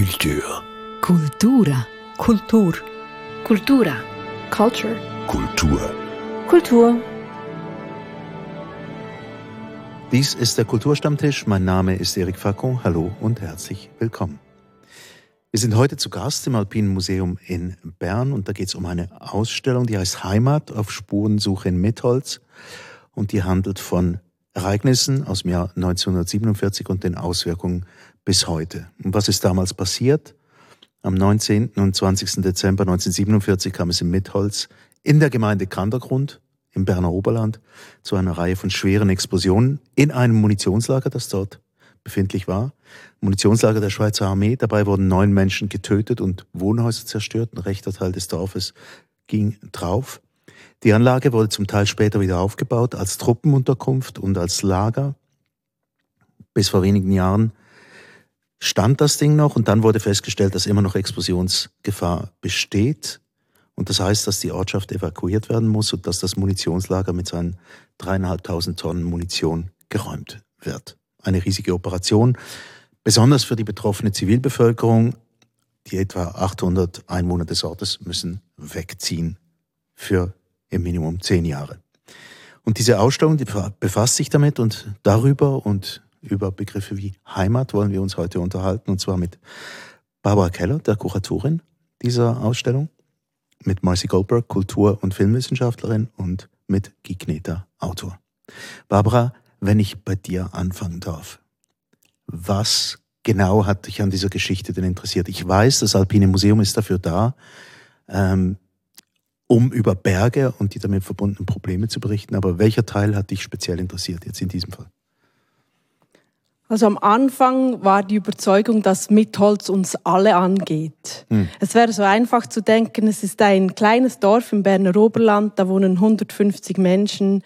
Kultur. Kultura. Kultur. Kultura. Culture. Kultur. Kultur. Dies ist der Kulturstammtisch. Mein Name ist Erik Facon. Hallo und herzlich willkommen. Wir sind heute zu Gast im Alpinen Museum in Bern und da geht es um eine Ausstellung, die heißt Heimat auf Spurensuche in Mitholz und die handelt von Ereignissen aus dem Jahr 1947 und den Auswirkungen bis heute. Und was ist damals passiert? Am 19. und 20. Dezember 1947 kam es in Mitholz in der Gemeinde Kandergrund im Berner Oberland zu einer Reihe von schweren Explosionen in einem Munitionslager, das dort befindlich war. Munitionslager der Schweizer Armee. Dabei wurden neun Menschen getötet und Wohnhäuser zerstört. Ein rechter Teil des Dorfes ging drauf. Die Anlage wurde zum Teil später wieder aufgebaut als Truppenunterkunft und als Lager. Bis vor wenigen Jahren stand das Ding noch und dann wurde festgestellt, dass immer noch Explosionsgefahr besteht. Und das heißt, dass die Ortschaft evakuiert werden muss und dass das Munitionslager mit seinen dreieinhalbtausend Tonnen Munition geräumt wird. Eine riesige Operation, besonders für die betroffene Zivilbevölkerung. Die etwa 800 Einwohner des Ortes müssen wegziehen für im Minimum zehn Jahre. Und diese Ausstellung, die befasst sich damit und darüber und über Begriffe wie Heimat wollen wir uns heute unterhalten, und zwar mit Barbara Keller, der Kuratorin dieser Ausstellung, mit Marcy Goldberg, Kultur- und Filmwissenschaftlerin und mit Guy Kneter, Autor. Barbara, wenn ich bei dir anfangen darf, was genau hat dich an dieser Geschichte denn interessiert? Ich weiß, das Alpine Museum ist dafür da, ähm, um über Berge und die damit verbundenen Probleme zu berichten, aber welcher Teil hat dich speziell interessiert jetzt in diesem Fall? Also am Anfang war die Überzeugung, dass Mitholz uns alle angeht. Hm. Es wäre so einfach zu denken, es ist ein kleines Dorf im Berner Oberland, da wohnen 150 Menschen.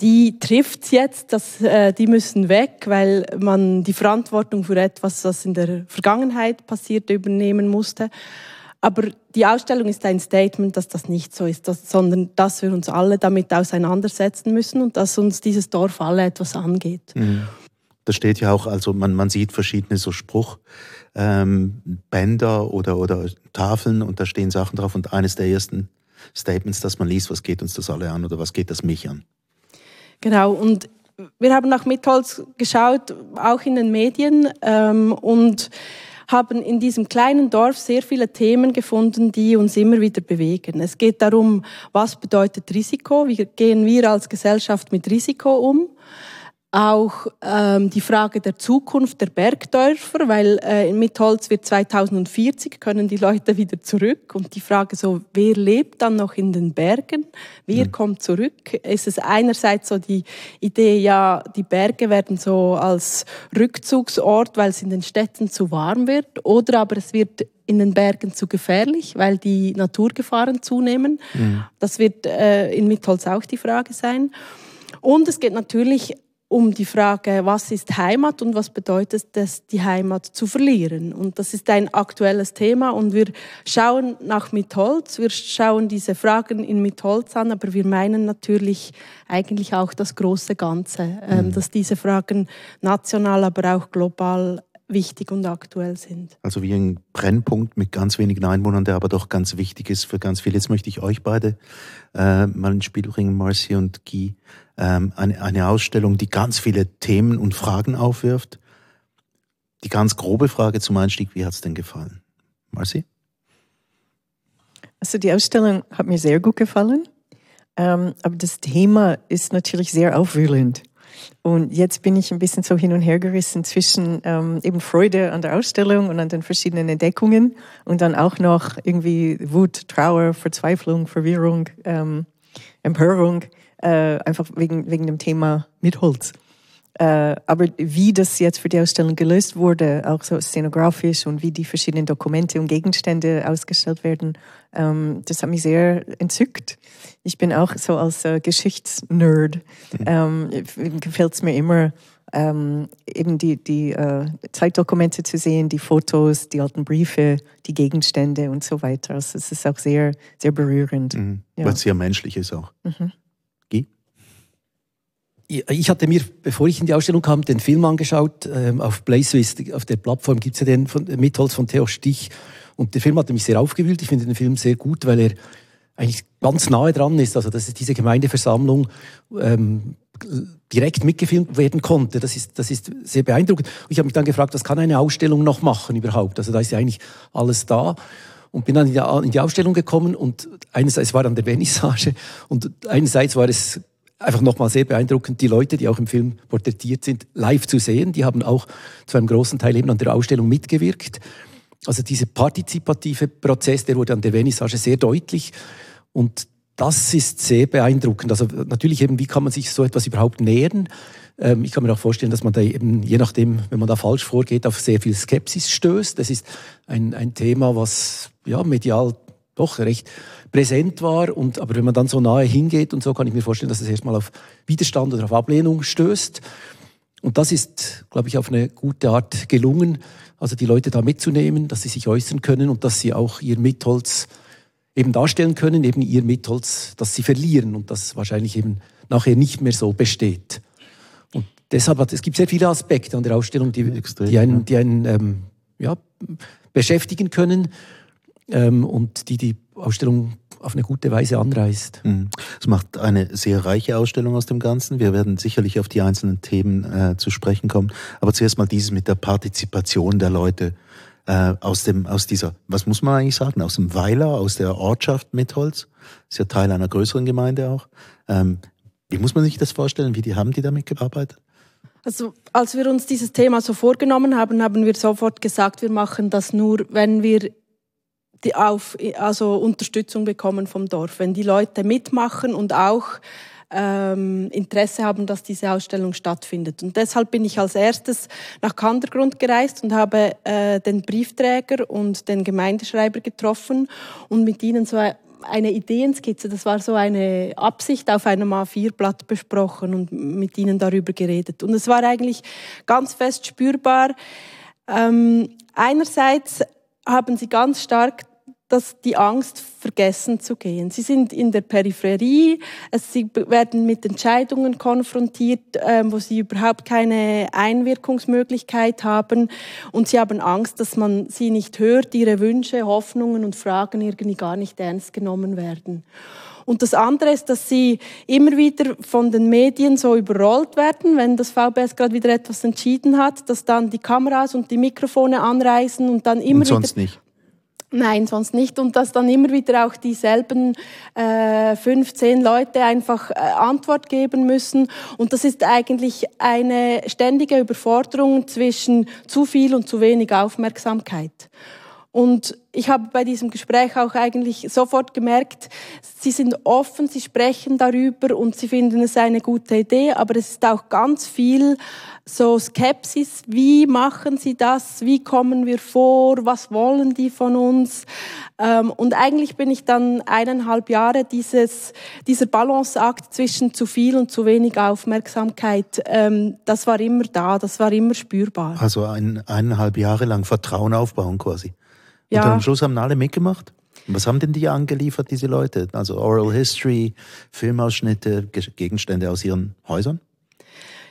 Die trifft jetzt, dass, äh, die müssen weg, weil man die Verantwortung für etwas, was in der Vergangenheit passiert, übernehmen musste. Aber die Ausstellung ist ein Statement, dass das nicht so ist, dass, sondern dass wir uns alle damit auseinandersetzen müssen und dass uns dieses Dorf alle etwas angeht. Mhm. Da steht ja auch, also man, man sieht verschiedene so Spruchbänder ähm, oder, oder Tafeln und da stehen Sachen drauf und eines der ersten Statements, das man liest, was geht uns das alle an oder was geht das mich an? Genau, und wir haben nach Mitholz geschaut, auch in den Medien ähm, und haben in diesem kleinen Dorf sehr viele Themen gefunden, die uns immer wieder bewegen. Es geht darum, was bedeutet Risiko, wie gehen wir als Gesellschaft mit Risiko um auch ähm, die Frage der Zukunft der Bergdörfer, weil äh, mit Holz wird 2040 können die Leute wieder zurück und die Frage so, wer lebt dann noch in den Bergen, wer mhm. kommt zurück? Ist es einerseits so die Idee, ja, die Berge werden so als Rückzugsort, weil es in den Städten zu warm wird, oder aber es wird in den Bergen zu gefährlich, weil die Naturgefahren zunehmen. Mhm. Das wird äh, in Mitholz auch die Frage sein. Und es geht natürlich um die Frage, was ist Heimat und was bedeutet es, die Heimat zu verlieren. Und das ist ein aktuelles Thema und wir schauen nach Mitholz, wir schauen diese Fragen in Mitholz an, aber wir meinen natürlich eigentlich auch das große Ganze, ähm, mhm. dass diese Fragen national, aber auch global wichtig und aktuell sind. Also wie ein Brennpunkt mit ganz wenigen Einwohnern, der aber doch ganz wichtig ist für ganz viele. Jetzt möchte ich euch beide äh, mal ins Spiel bringen, Marcy und Guy ähm, eine, eine Ausstellung, die ganz viele Themen und Fragen aufwirft. Die ganz grobe Frage zum Einstieg, wie hat es denn gefallen? Marci? Also die Ausstellung hat mir sehr gut gefallen, ähm, aber das Thema ist natürlich sehr aufwühlend. Und jetzt bin ich ein bisschen so hin und her gerissen zwischen ähm, eben Freude an der Ausstellung und an den verschiedenen Entdeckungen und dann auch noch irgendwie Wut, Trauer, Verzweiflung, Verwirrung, ähm, Empörung äh, einfach wegen, wegen dem Thema mit Holz. Äh, aber wie das jetzt für die Ausstellung gelöst wurde, auch so szenografisch und wie die verschiedenen Dokumente und Gegenstände ausgestellt werden, ähm, das hat mich sehr entzückt. Ich bin auch so als äh, Geschichtsnerd, mhm. ähm, gefällt es mir immer, ähm, eben die, die äh, Zeitdokumente zu sehen, die Fotos, die alten Briefe, die Gegenstände und so weiter. Also es ist auch sehr, sehr berührend. Mhm. Ja. Was sehr menschlich ist auch. Mhm. Ich hatte mir, bevor ich in die Ausstellung kam, den Film angeschaut. Ähm, auf PlaySwiss, auf der Plattform gibt es ja den von, Mitholz von Theo Stich. Und der Film hatte mich sehr aufgewühlt. Ich finde den Film sehr gut, weil er eigentlich ganz nahe dran ist. Also, dass diese Gemeindeversammlung ähm, direkt mitgefilmt werden konnte. Das ist, das ist sehr beeindruckend. Und ich habe mich dann gefragt, was kann eine Ausstellung noch machen überhaupt? Also da ist ja eigentlich alles da. Und bin dann in die, Ausstellung gekommen und einerseits war dann der Vernissage und einerseits war es einfach nochmal sehr beeindruckend, die Leute, die auch im Film porträtiert sind, live zu sehen. Die haben auch zu einem großen Teil eben an der Ausstellung mitgewirkt. Also dieser partizipative Prozess, der wurde an der Vernissage sehr deutlich. Und das ist sehr beeindruckend. Also natürlich eben, wie kann man sich so etwas überhaupt nähern? Ähm, ich kann mir auch vorstellen, dass man da eben, je nachdem, wenn man da falsch vorgeht, auf sehr viel Skepsis stößt. Das ist ein, ein Thema, was ja medial doch recht präsent war. Und, aber wenn man dann so nahe hingeht und so, kann ich mir vorstellen, dass es erstmal auf Widerstand oder auf Ablehnung stößt. Und das ist, glaube ich, auf eine gute Art gelungen, also die Leute da mitzunehmen, dass sie sich äußern können und dass sie auch ihr Mitholz eben darstellen können, eben ihr Mitholz, dass sie verlieren und das wahrscheinlich eben nachher nicht mehr so besteht. Und deshalb hat es gibt sehr viele Aspekte an der Ausstellung, die, Extrem, die einen, die einen ähm, ja, beschäftigen können ähm, und die die Ausstellung auf eine gute Weise anreißt. Mhm. Es macht eine sehr reiche Ausstellung aus dem Ganzen. Wir werden sicherlich auf die einzelnen Themen äh, zu sprechen kommen. Aber zuerst mal dieses mit der Partizipation der Leute äh, aus dem, aus dieser, was muss man eigentlich sagen, aus dem Weiler, aus der Ortschaft Mitholz. Ist ja Teil einer größeren Gemeinde auch. Ähm, wie muss man sich das vorstellen? Wie die haben die damit gearbeitet? Also als wir uns dieses Thema so vorgenommen haben, haben wir sofort gesagt, wir machen das nur, wenn wir die auf, also Unterstützung bekommen vom Dorf. Wenn die Leute mitmachen und auch ähm, Interesse haben, dass diese Ausstellung stattfindet. Und deshalb bin ich als erstes nach Kandergrund gereist und habe äh, den Briefträger und den Gemeindeschreiber getroffen und mit ihnen so eine Ideenskizze, das war so eine Absicht auf einem A4-Blatt besprochen und mit ihnen darüber geredet. Und es war eigentlich ganz fest spürbar. Ähm, einerseits haben sie ganz stark dass die Angst, vergessen zu gehen. Sie sind in der Peripherie, sie werden mit Entscheidungen konfrontiert, ähm, wo sie überhaupt keine Einwirkungsmöglichkeit haben und sie haben Angst, dass man sie nicht hört, ihre Wünsche, Hoffnungen und Fragen irgendwie gar nicht ernst genommen werden. Und das andere ist, dass sie immer wieder von den Medien so überrollt werden, wenn das VBS gerade wieder etwas entschieden hat, dass dann die Kameras und die Mikrofone anreisen und dann immer und sonst wieder nicht. Nein, sonst nicht. Und dass dann immer wieder auch dieselben äh, 15 Leute einfach äh, Antwort geben müssen. Und das ist eigentlich eine ständige Überforderung zwischen zu viel und zu wenig Aufmerksamkeit. Und ich habe bei diesem Gespräch auch eigentlich sofort gemerkt, Sie sind offen, Sie sprechen darüber und Sie finden es eine gute Idee, aber es ist auch ganz viel so Skepsis, wie machen sie das, wie kommen wir vor, was wollen die von uns. Ähm, und eigentlich bin ich dann eineinhalb Jahre dieses, dieser Balanceakt zwischen zu viel und zu wenig Aufmerksamkeit, ähm, das war immer da, das war immer spürbar. Also ein, eineinhalb Jahre lang Vertrauen aufbauen quasi. Ja. Und am Schluss haben alle mitgemacht? Was haben denn die angeliefert, diese Leute? Also Oral History, Filmausschnitte, Gegenstände aus ihren Häusern?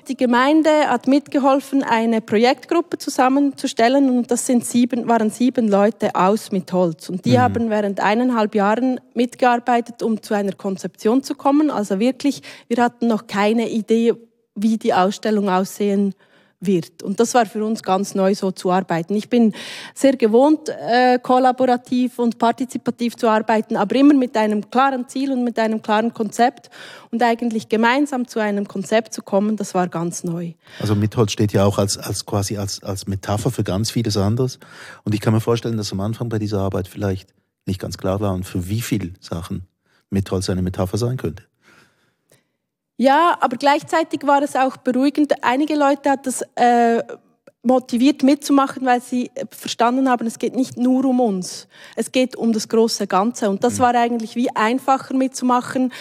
Die Gemeinde hat mitgeholfen, eine Projektgruppe zusammenzustellen und das sind sieben, waren sieben Leute aus mit Holz. Und die mhm. haben während eineinhalb Jahren mitgearbeitet, um zu einer Konzeption zu kommen. Also wirklich, wir hatten noch keine Idee, wie die Ausstellung aussehen wird. Und das war für uns ganz neu, so zu arbeiten. Ich bin sehr gewohnt, äh, kollaborativ und partizipativ zu arbeiten, aber immer mit einem klaren Ziel und mit einem klaren Konzept und eigentlich gemeinsam zu einem Konzept zu kommen, das war ganz neu. Also Mitholz steht ja auch als, als quasi als, als Metapher für ganz vieles anderes. Und ich kann mir vorstellen, dass am Anfang bei dieser Arbeit vielleicht nicht ganz klar war, und für wie viele Sachen Mitholz eine Metapher sein könnte. Ja, aber gleichzeitig war es auch beruhigend. Einige Leute hat das äh, motiviert mitzumachen, weil sie verstanden haben, es geht nicht nur um uns, es geht um das große Ganze. Und das mhm. war eigentlich wie einfacher mitzumachen,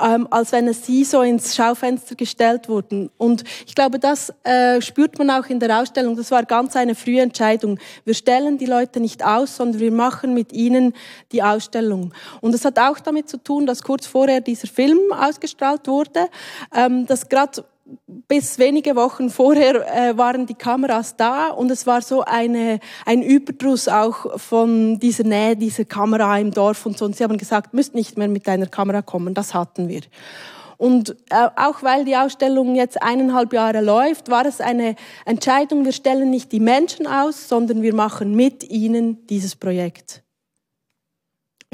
ähm, als wenn es sie so ins Schaufenster gestellt wurden. Und ich glaube, das äh, spürt man auch in der Ausstellung. Das war ganz eine frühe Entscheidung. Wir stellen die Leute nicht aus, sondern wir machen mit ihnen die Ausstellung. Und es hat auch damit zu tun, dass kurz vorher dieser Film ausgestrahlt wurde, ähm, dass gerade bis wenige Wochen vorher äh, waren die Kameras da und es war so eine, ein Überdruss auch von dieser Nähe dieser Kamera im Dorf und so. Und sie haben gesagt, müsst nicht mehr mit einer Kamera kommen, das hatten wir. Und äh, auch weil die Ausstellung jetzt eineinhalb Jahre läuft, war es eine Entscheidung, wir stellen nicht die Menschen aus, sondern wir machen mit ihnen dieses Projekt.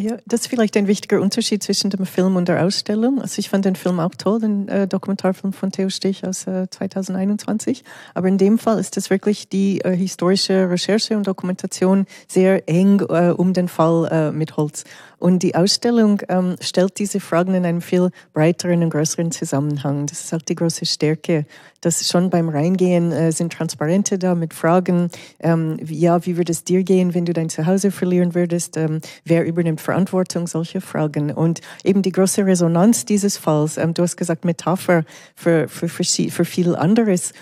Ja, das ist vielleicht ein wichtiger Unterschied zwischen dem Film und der Ausstellung. Also ich fand den Film auch toll, den äh, Dokumentarfilm von Theo Stich aus äh, 2021. Aber in dem Fall ist es wirklich die äh, historische Recherche und Dokumentation sehr eng äh, um den Fall äh, mit Holz. Und die Ausstellung ähm, stellt diese Fragen in einem viel breiteren und größeren Zusammenhang. Das ist auch die große Stärke, dass schon beim Reingehen äh, sind Transparente da mit Fragen, ähm, ja, wie würde es dir gehen, wenn du dein Zuhause verlieren würdest? Ähm, wer übernimmt Verantwortung? Solche Fragen. Und eben die große Resonanz dieses Falls, ähm, du hast gesagt Metapher für, für, für, für viel anderes.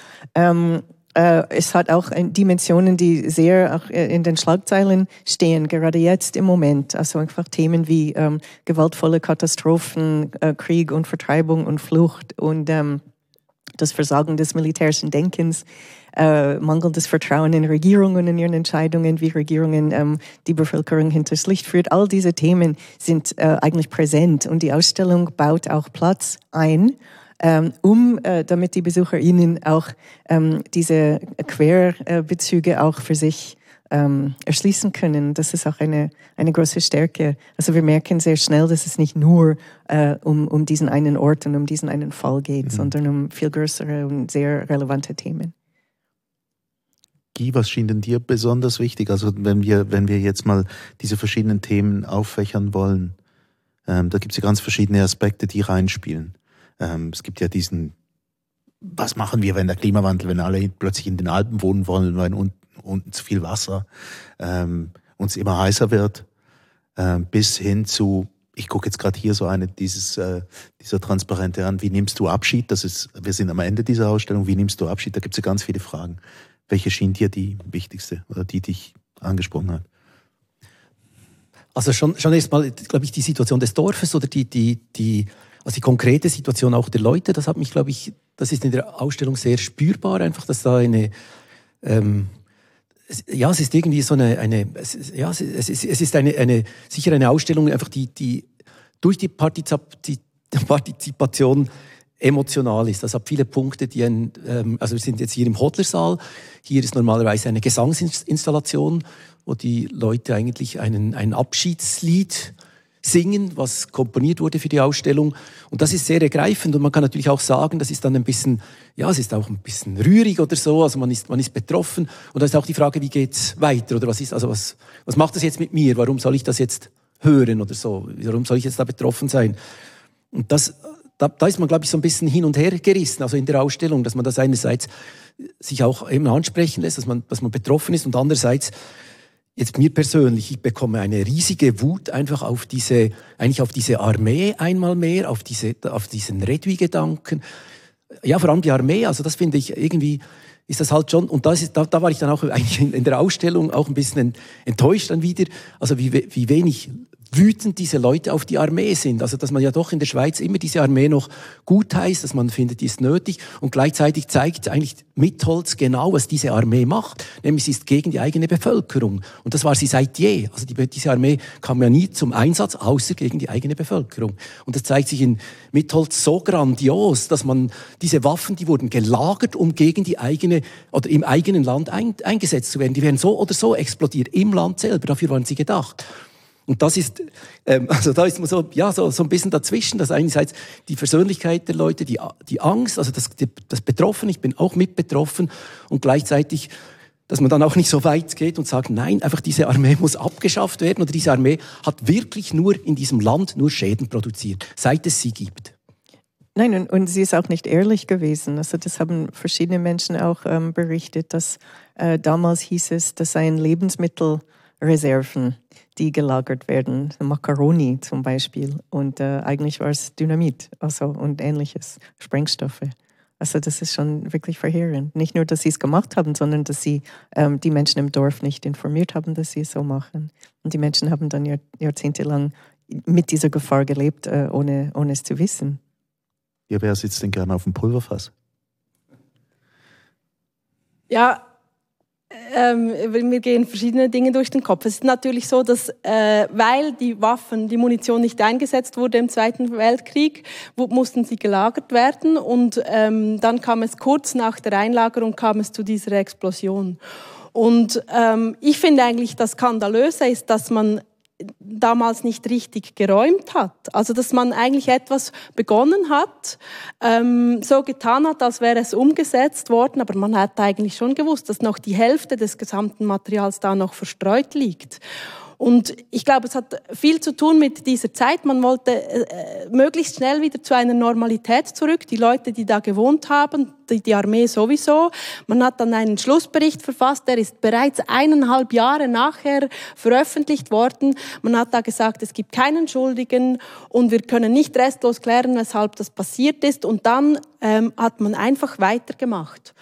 Äh, es hat auch Dimensionen, die sehr auch äh, in den Schlagzeilen stehen, gerade jetzt im Moment. Also einfach Themen wie ähm, gewaltvolle Katastrophen, äh, Krieg und Vertreibung und Flucht und ähm, das Versagen des militärischen Denkens, äh, mangelndes Vertrauen in Regierungen und ihren Entscheidungen, wie Regierungen ähm, die Bevölkerung hinters Licht führt. All diese Themen sind äh, eigentlich präsent und die Ausstellung baut auch Platz ein um, äh, damit die BesucherInnen auch ähm, diese Querbezüge auch für sich ähm, erschließen können. Das ist auch eine, eine große Stärke. Also wir merken sehr schnell, dass es nicht nur äh, um, um diesen einen Ort und um diesen einen Fall geht, mhm. sondern um viel größere und sehr relevante Themen. Guy, was schien denn dir besonders wichtig? Also wenn wir, wenn wir jetzt mal diese verschiedenen Themen auffächern wollen, ähm, da gibt es ja ganz verschiedene Aspekte, die reinspielen. Ähm, es gibt ja diesen, was machen wir, wenn der Klimawandel, wenn alle plötzlich in den Alpen wohnen wollen, weil unten, unten zu viel Wasser ähm, uns immer heißer wird, ähm, bis hin zu, ich gucke jetzt gerade hier so eine dieses äh, dieser Transparente an. Wie nimmst du Abschied? Das ist, wir sind am Ende dieser Ausstellung. Wie nimmst du Abschied? Da gibt es ja ganz viele Fragen. Welche schien dir die wichtigste oder die dich angesprochen hat? Also schon, schon erstmal, glaube ich, die Situation des Dorfes oder die, die, die also die konkrete Situation auch der Leute, das hat mich, glaube ich, das ist in der Ausstellung sehr spürbar, einfach, dass da eine, ähm, ja, es ist irgendwie so eine, eine es, ja, es ist, es ist eine, eine, sicher eine Ausstellung, einfach die, die durch die Partizipation emotional ist. Das hat viele Punkte, die ein, ähm, also wir sind jetzt hier im Hodlersaal. Hier ist normalerweise eine Gesangsinstallation, wo die Leute eigentlich einen, ein Abschiedslied singen, was komponiert wurde für die Ausstellung. Und das ist sehr ergreifend und man kann natürlich auch sagen, das ist dann ein bisschen, ja, es ist auch ein bisschen rührig oder so, also man ist, man ist betroffen. Und da ist auch die Frage, wie geht's weiter oder was ist, also was, was macht das jetzt mit mir? Warum soll ich das jetzt hören oder so? Warum soll ich jetzt da betroffen sein? Und das, da, da ist man, glaube ich, so ein bisschen hin und her gerissen, also in der Ausstellung, dass man das einerseits sich auch eben ansprechen lässt, dass man, dass man betroffen ist und andererseits Jetzt mir persönlich, ich bekomme eine riesige Wut einfach auf diese, eigentlich auf diese Armee einmal mehr, auf diese, auf diesen Redwi-Gedanken. Ja, vor allem die Armee, also das finde ich irgendwie, ist das halt schon, und das ist, da, da war ich dann auch eigentlich in, der Ausstellung auch ein bisschen enttäuscht dann wieder, also wie, wie wenig wütend diese Leute auf die Armee sind. Also dass man ja doch in der Schweiz immer diese Armee noch gut heißt, dass man findet, die ist nötig und gleichzeitig zeigt eigentlich Mitholz genau, was diese Armee macht, nämlich sie ist gegen die eigene Bevölkerung. Und das war sie seit je. Also die, diese Armee kam ja nie zum Einsatz, außer gegen die eigene Bevölkerung. Und das zeigt sich in Mitholz so grandios, dass man diese Waffen, die wurden gelagert, um gegen die eigene oder im eigenen Land ein, eingesetzt zu werden. Die werden so oder so explodiert im Land selber. Dafür waren sie gedacht. Und das ist, ähm, also da ist man so, ja, so, so ein bisschen dazwischen, dass einerseits die Versöhnlichkeit der Leute, die, die Angst, also das, das Betroffen, ich bin auch mit betroffen und gleichzeitig, dass man dann auch nicht so weit geht und sagt, nein, einfach diese Armee muss abgeschafft werden oder diese Armee hat wirklich nur in diesem Land nur Schäden produziert, seit es sie gibt. Nein, und, und sie ist auch nicht ehrlich gewesen. Also das haben verschiedene Menschen auch ähm, berichtet, dass äh, damals hieß es, das seien Lebensmittelreserven die gelagert werden, Macaroni zum Beispiel. Und äh, eigentlich war es Dynamit also, und ähnliches, Sprengstoffe. Also das ist schon wirklich verheerend. Nicht nur, dass sie es gemacht haben, sondern dass sie ähm, die Menschen im Dorf nicht informiert haben, dass sie es so machen. Und die Menschen haben dann Jahr, jahrzehntelang mit dieser Gefahr gelebt, äh, ohne, ohne es zu wissen. Ja, wer sitzt denn gerne auf dem Pulverfass? Ja, ähm, mir gehen verschiedene Dinge durch den Kopf. Es ist natürlich so, dass äh, weil die Waffen, die Munition nicht eingesetzt wurde im Zweiten Weltkrieg, mussten sie gelagert werden und ähm, dann kam es kurz nach der Einlagerung kam es zu dieser Explosion. Und ähm, ich finde eigentlich, das Skandalöse ist, dass man damals nicht richtig geräumt hat. Also dass man eigentlich etwas begonnen hat, ähm, so getan hat, als wäre es umgesetzt worden, aber man hat eigentlich schon gewusst, dass noch die Hälfte des gesamten Materials da noch verstreut liegt. Und ich glaube, es hat viel zu tun mit dieser Zeit. Man wollte äh, möglichst schnell wieder zu einer Normalität zurück. Die Leute, die da gewohnt haben, die, die Armee sowieso. Man hat dann einen Schlussbericht verfasst, der ist bereits eineinhalb Jahre nachher veröffentlicht worden. Man hat da gesagt, es gibt keinen Schuldigen und wir können nicht restlos klären, weshalb das passiert ist. Und dann ähm, hat man einfach weitergemacht.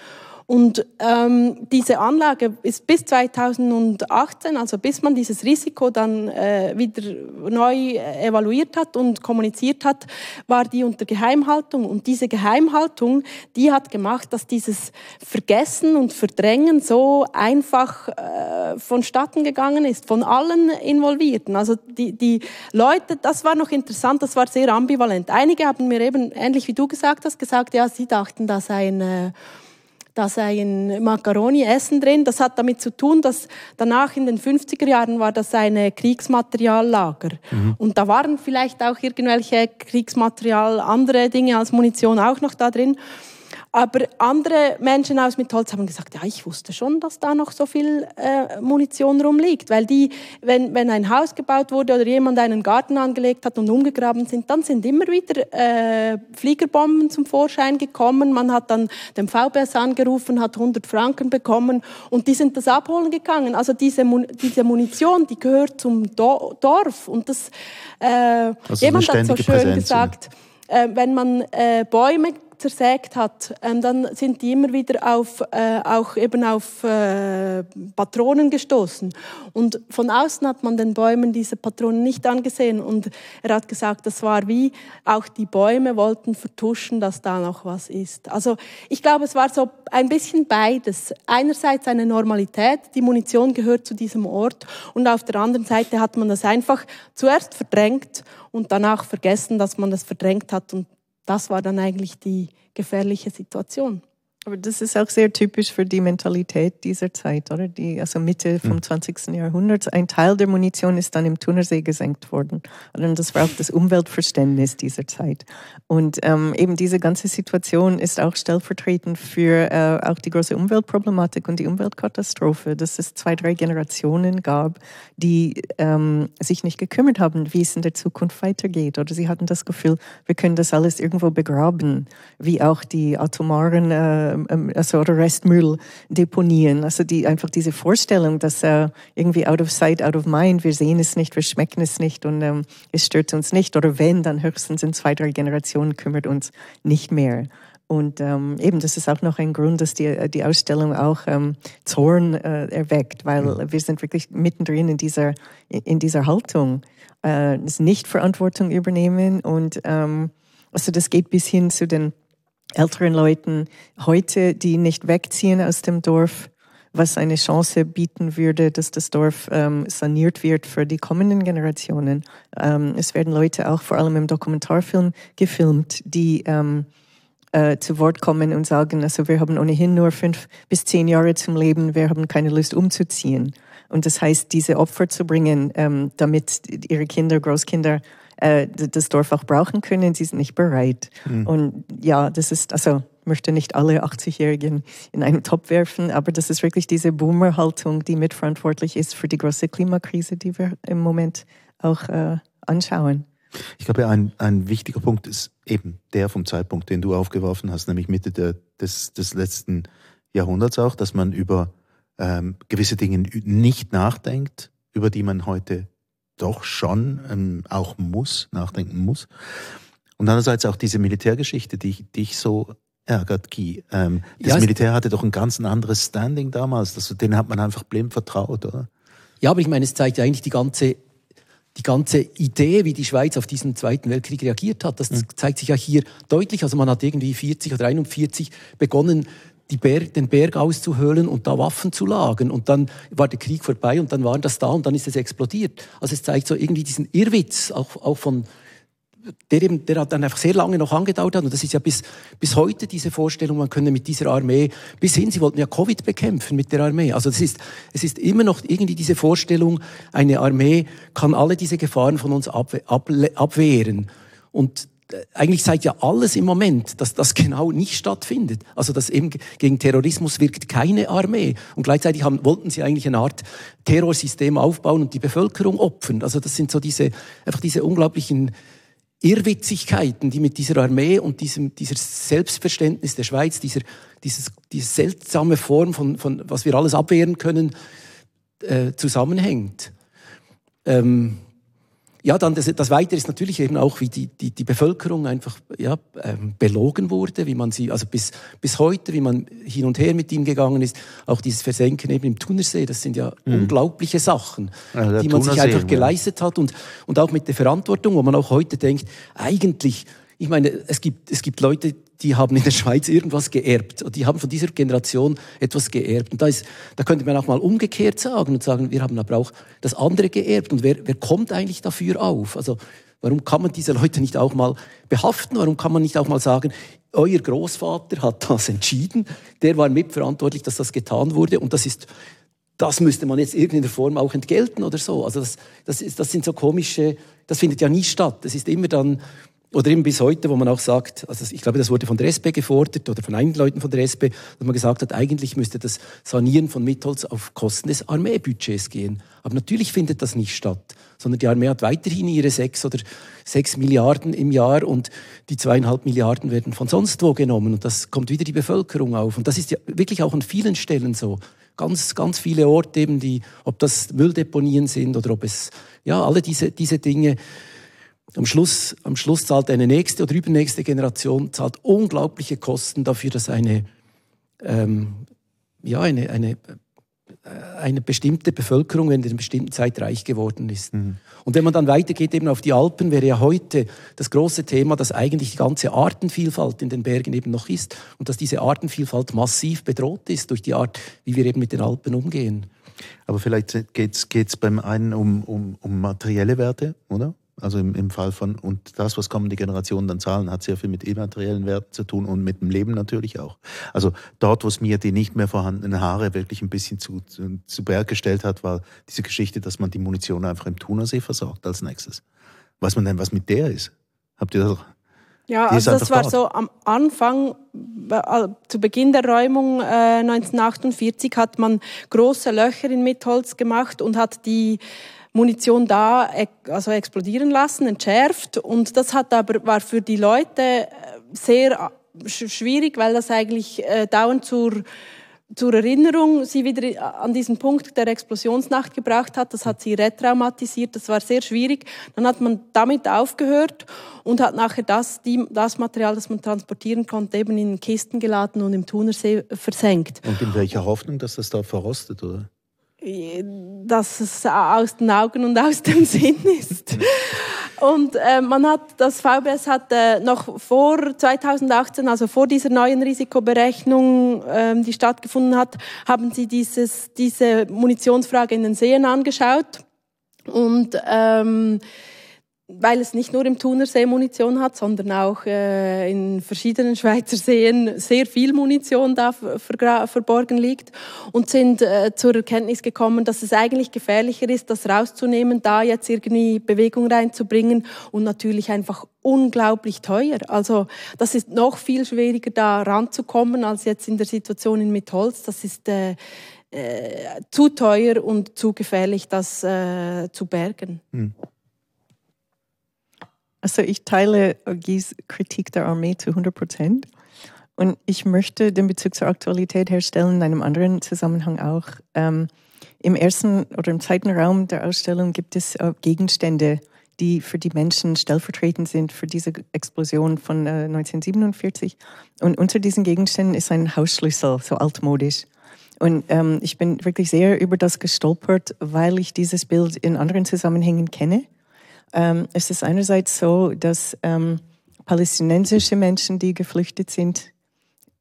Und ähm, diese Anlage ist bis 2018, also bis man dieses Risiko dann äh, wieder neu evaluiert hat und kommuniziert hat, war die unter Geheimhaltung. Und diese Geheimhaltung, die hat gemacht, dass dieses Vergessen und Verdrängen so einfach äh, vonstatten gegangen ist, von allen Involvierten. Also die, die Leute, das war noch interessant, das war sehr ambivalent. Einige haben mir eben, ähnlich wie du gesagt hast, gesagt, ja, sie dachten, da sei ein... Da sei ein Macaroni-Essen drin. Das hat damit zu tun, dass danach in den 50er Jahren war das eine Kriegsmateriallager. Mhm. Und da waren vielleicht auch irgendwelche Kriegsmaterial, andere Dinge als Munition auch noch da drin. Aber andere Menschen aus Mitholz haben gesagt, ja, ich wusste schon, dass da noch so viel äh, Munition rumliegt. Weil die, wenn, wenn ein Haus gebaut wurde oder jemand einen Garten angelegt hat und umgegraben sind, dann sind immer wieder äh, Fliegerbomben zum Vorschein gekommen. Man hat dann den VBS angerufen, hat 100 Franken bekommen und die sind das abholen gegangen. Also diese, diese Munition, die gehört zum Do Dorf. Und das, äh, also jemand hat so schön Präsenz, gesagt, äh, wenn man äh, Bäume zersägt hat, ähm, dann sind die immer wieder auf, äh, auch eben auf äh, Patronen gestoßen. Und von außen hat man den Bäumen diese Patronen nicht angesehen. Und er hat gesagt, das war wie, auch die Bäume wollten vertuschen, dass da noch was ist. Also ich glaube, es war so ein bisschen beides. Einerseits eine Normalität, die Munition gehört zu diesem Ort. Und auf der anderen Seite hat man das einfach zuerst verdrängt und danach vergessen, dass man das verdrängt hat und das war dann eigentlich die gefährliche Situation. Aber das ist auch sehr typisch für die Mentalität dieser Zeit, oder? Die, also Mitte vom 20. Hm. Jahrhundert. Ein Teil der Munition ist dann im Thunersee gesenkt worden. Und das war auch das Umweltverständnis dieser Zeit. Und ähm, eben diese ganze Situation ist auch stellvertretend für äh, auch die große Umweltproblematik und die Umweltkatastrophe, dass es zwei, drei Generationen gab, die ähm, sich nicht gekümmert haben, wie es in der Zukunft weitergeht. Oder sie hatten das Gefühl, wir können das alles irgendwo begraben, wie auch die atomaren äh, also oder Restmüll deponieren. Also die, einfach diese Vorstellung, dass äh, irgendwie out of sight, out of mind, wir sehen es nicht, wir schmecken es nicht und ähm, es stört uns nicht. Oder wenn, dann höchstens in zwei, drei Generationen kümmert uns nicht mehr. Und ähm, eben, das ist auch noch ein Grund, dass die, die Ausstellung auch ähm, Zorn äh, erweckt, weil mhm. wir sind wirklich mittendrin in dieser, in dieser Haltung. Äh, das nicht Verantwortung übernehmen und ähm, also das geht bis hin zu den älteren Leuten heute, die nicht wegziehen aus dem Dorf, was eine Chance bieten würde, dass das Dorf ähm, saniert wird für die kommenden Generationen. Ähm, es werden Leute auch vor allem im Dokumentarfilm gefilmt, die ähm, äh, zu Wort kommen und sagen, also wir haben ohnehin nur fünf bis zehn Jahre zum Leben, wir haben keine Lust umzuziehen. Und das heißt, diese Opfer zu bringen, ähm, damit ihre Kinder, Großkinder äh, das Dorf auch brauchen können, sie sind nicht bereit. Mhm. Und ja, das ist, also möchte nicht alle 80-Jährigen in einen Topf werfen, aber das ist wirklich diese Boomer-Haltung, die mitverantwortlich ist für die große Klimakrise, die wir im Moment auch äh, anschauen. Ich glaube, ein, ein wichtiger Punkt ist eben der vom Zeitpunkt, den du aufgeworfen hast, nämlich Mitte der, des, des letzten Jahrhunderts auch, dass man über ähm, gewisse Dinge nicht nachdenkt, über die man heute doch schon ähm, auch muss, nachdenken muss. Und andererseits auch diese Militärgeschichte, die, die ich so ärgert, Guy. Ähm, das ja, Militär hatte doch ein ganz anderes Standing damals. Das, denen hat man einfach blind vertraut, oder? Ja, aber ich meine, es zeigt ja eigentlich die ganze, die ganze Idee, wie die Schweiz auf diesen Zweiten Weltkrieg reagiert hat. Das mhm. zeigt sich ja hier deutlich. Also man hat irgendwie 40 oder 41 begonnen, Berg, den Berg auszuhöhlen und da Waffen zu lagern. Und dann war der Krieg vorbei und dann waren das da und dann ist es explodiert. Also es zeigt so irgendwie diesen Irrwitz auch, auch von der, eben, der hat dann einfach sehr lange noch angedauert hat. Und das ist ja bis, bis heute diese Vorstellung, man könne mit dieser Armee, bis hin, sie wollten ja Covid bekämpfen mit der Armee. Also das ist, es ist immer noch irgendwie diese Vorstellung, eine Armee kann alle diese Gefahren von uns abwe abwehren. Und eigentlich zeigt ja alles im Moment, dass das genau nicht stattfindet. Also dass eben gegen Terrorismus wirkt keine Armee. Und gleichzeitig haben, wollten sie eigentlich eine Art Terrorsystem aufbauen und die Bevölkerung opfern. Also das sind so diese, einfach diese unglaublichen Irrwitzigkeiten, die mit dieser Armee und diesem, dieser Selbstverständnis der Schweiz, dieser, dieses, diese seltsame Form von, von, was wir alles abwehren können, äh, zusammenhängt. Ähm, ja, dann das, das Weitere ist natürlich eben auch, wie die, die, die Bevölkerung einfach ja, ähm, belogen wurde, wie man sie, also bis, bis heute, wie man hin und her mit ihm gegangen ist, auch dieses Versenken eben im Thunersee, das sind ja mhm. unglaubliche Sachen, ja, die man sich einfach geleistet hat und, und auch mit der Verantwortung, wo man auch heute denkt, eigentlich, ich meine, es gibt, es gibt Leute, die haben in der Schweiz irgendwas geerbt. Die haben von dieser Generation etwas geerbt. Und da, ist, da könnte man auch mal umgekehrt sagen und sagen, wir haben aber auch das andere geerbt. Und wer, wer kommt eigentlich dafür auf? Also warum kann man diese Leute nicht auch mal behaften? Warum kann man nicht auch mal sagen, euer Großvater hat das entschieden, der war mitverantwortlich, dass das getan wurde und das ist das müsste man jetzt irgendeiner Form auch entgelten oder so. Also das, das, ist, das sind so komische, das findet ja nie statt. Das ist immer dann oder eben bis heute, wo man auch sagt, also ich glaube, das wurde von der SP gefordert oder von einigen Leuten von der SP, dass man gesagt hat, eigentlich müsste das Sanieren von Mitholz auf Kosten des Armeebudgets gehen. Aber natürlich findet das nicht statt, sondern die Armee hat weiterhin ihre sechs oder sechs Milliarden im Jahr und die zweieinhalb Milliarden werden von sonst wo genommen und das kommt wieder die Bevölkerung auf. Und das ist ja wirklich auch an vielen Stellen so. Ganz, ganz viele Orte eben, die, ob das Mülldeponien sind oder ob es, ja, alle diese, diese Dinge, am Schluss, am Schluss zahlt eine nächste oder übernächste Generation zahlt unglaubliche Kosten dafür, dass eine, ähm, ja, eine, eine, äh, eine bestimmte Bevölkerung in einer bestimmten Zeit reich geworden ist. Mhm. Und wenn man dann weitergeht eben auf die Alpen, wäre ja heute das große Thema, dass eigentlich die ganze Artenvielfalt in den Bergen eben noch ist und dass diese Artenvielfalt massiv bedroht ist durch die Art, wie wir eben mit den Alpen umgehen. Aber vielleicht geht es beim einen um, um, um materielle Werte, oder? Also im, im Fall von, und das, was kommende Generationen dann zahlen, hat sehr viel mit immateriellen Werten zu tun und mit dem Leben natürlich auch. Also dort, wo es mir die nicht mehr vorhandenen Haare wirklich ein bisschen zu, zu, zu Berg gestellt hat, war diese Geschichte, dass man die Munition einfach im Thunersee versorgt als nächstes. Weiß man denn, was mit der ist? Habt ihr das? Ja, also das war dort. so am Anfang, äh, zu Beginn der Räumung äh, 1948 hat man große Löcher in Mitholz gemacht und hat die Munition da also explodieren lassen, entschärft. Und das hat aber, war für die Leute äh, sehr äh, schwierig, weil das eigentlich äh, dauernd zur zur Erinnerung sie wieder äh, an diesen Punkt der Explosionsnacht gebracht hat. Das hat sie retraumatisiert. Das war sehr schwierig. Dann hat man damit aufgehört und hat nachher das, die, das Material, das man transportieren konnte, eben in Kisten geladen und im Thunersee versenkt. Und in welcher Hoffnung, dass das da verrostet, oder? Dass es aus den Augen und aus dem Sinn ist. Und äh, man hat, das VBS hat äh, noch vor 2018, also vor dieser neuen Risikoberechnung, äh, die stattgefunden hat, haben sie dieses, diese Munitionsfrage in den Seen angeschaut. Und ähm, weil es nicht nur im Thunersee Munition hat, sondern auch äh, in verschiedenen Schweizer Seen sehr viel Munition da verborgen liegt und sind äh, zur Erkenntnis gekommen, dass es eigentlich gefährlicher ist, das rauszunehmen, da jetzt irgendwie Bewegung reinzubringen und natürlich einfach unglaublich teuer. Also das ist noch viel schwieriger da ranzukommen als jetzt in der Situation in Mitholz. Das ist äh, äh, zu teuer und zu gefährlich, das äh, zu bergen. Hm. Also ich teile Gis Kritik der Armee zu 100 Prozent. Und ich möchte den Bezug zur Aktualität herstellen in einem anderen Zusammenhang auch. Ähm, Im ersten oder im zweiten Raum der Ausstellung gibt es äh, Gegenstände, die für die Menschen stellvertretend sind für diese Explosion von äh, 1947. Und unter diesen Gegenständen ist ein Hausschlüssel, so altmodisch. Und ähm, ich bin wirklich sehr über das gestolpert, weil ich dieses Bild in anderen Zusammenhängen kenne ähm, es ist einerseits so, dass ähm, palästinensische Menschen, die geflüchtet sind,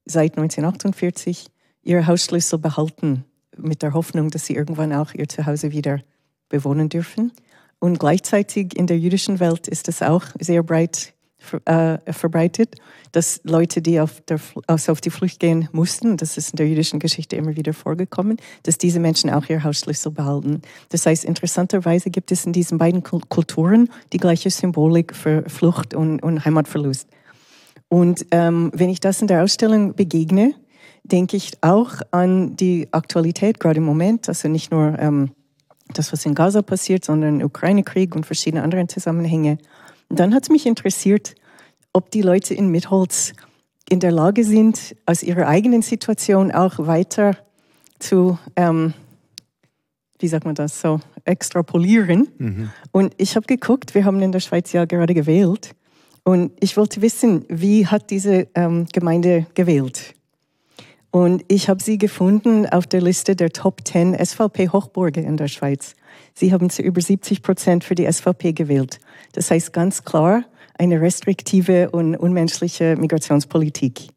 seit 1948 ihre Hausschlüssel behalten, mit der Hoffnung, dass sie irgendwann auch ihr Zuhause wieder bewohnen dürfen. Und gleichzeitig in der jüdischen Welt ist es auch sehr breit äh, verbreitet, dass Leute, die auf, der, also auf die Flucht gehen mussten, das ist in der jüdischen Geschichte immer wieder vorgekommen, dass diese Menschen auch ihr Hausschlüssel behalten. Das heißt, interessanterweise gibt es in diesen beiden Kulturen die gleiche Symbolik für Flucht und, und Heimatverlust. Und ähm, wenn ich das in der Ausstellung begegne, denke ich auch an die Aktualität gerade im Moment, also nicht nur ähm, das, was in Gaza passiert, sondern Ukraine-Krieg und verschiedene andere Zusammenhänge. Und dann hat es mich interessiert, ob die Leute in Mitholz in der Lage sind, aus ihrer eigenen Situation auch weiter zu, ähm, wie sagt man das, so extrapolieren. Mhm. Und ich habe geguckt, wir haben in der Schweiz ja gerade gewählt. Und ich wollte wissen, wie hat diese ähm, Gemeinde gewählt? Und ich habe sie gefunden auf der Liste der Top 10 SVP-Hochburge in der Schweiz. Sie haben zu über 70 Prozent für die SVP gewählt. Das heißt ganz klar eine restriktive und unmenschliche Migrationspolitik.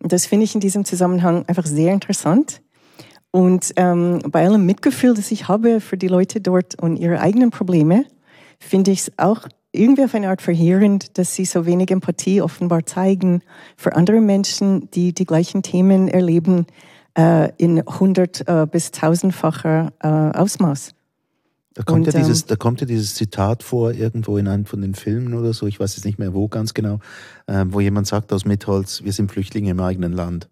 Und das finde ich in diesem Zusammenhang einfach sehr interessant. Und ähm, bei allem Mitgefühl, das ich habe für die Leute dort und ihre eigenen Probleme, finde ich es auch irgendwie auf eine Art verheerend, dass sie so wenig Empathie offenbar zeigen für andere Menschen, die die gleichen Themen erleben, äh, in hundert äh, bis tausendfacher äh, Ausmaß. Da kommt, und, ja dieses, ähm, da kommt ja dieses Zitat vor, irgendwo in einem von den Filmen oder so, ich weiß jetzt nicht mehr wo ganz genau, äh, wo jemand sagt aus Mitholz, wir sind Flüchtlinge im eigenen Land.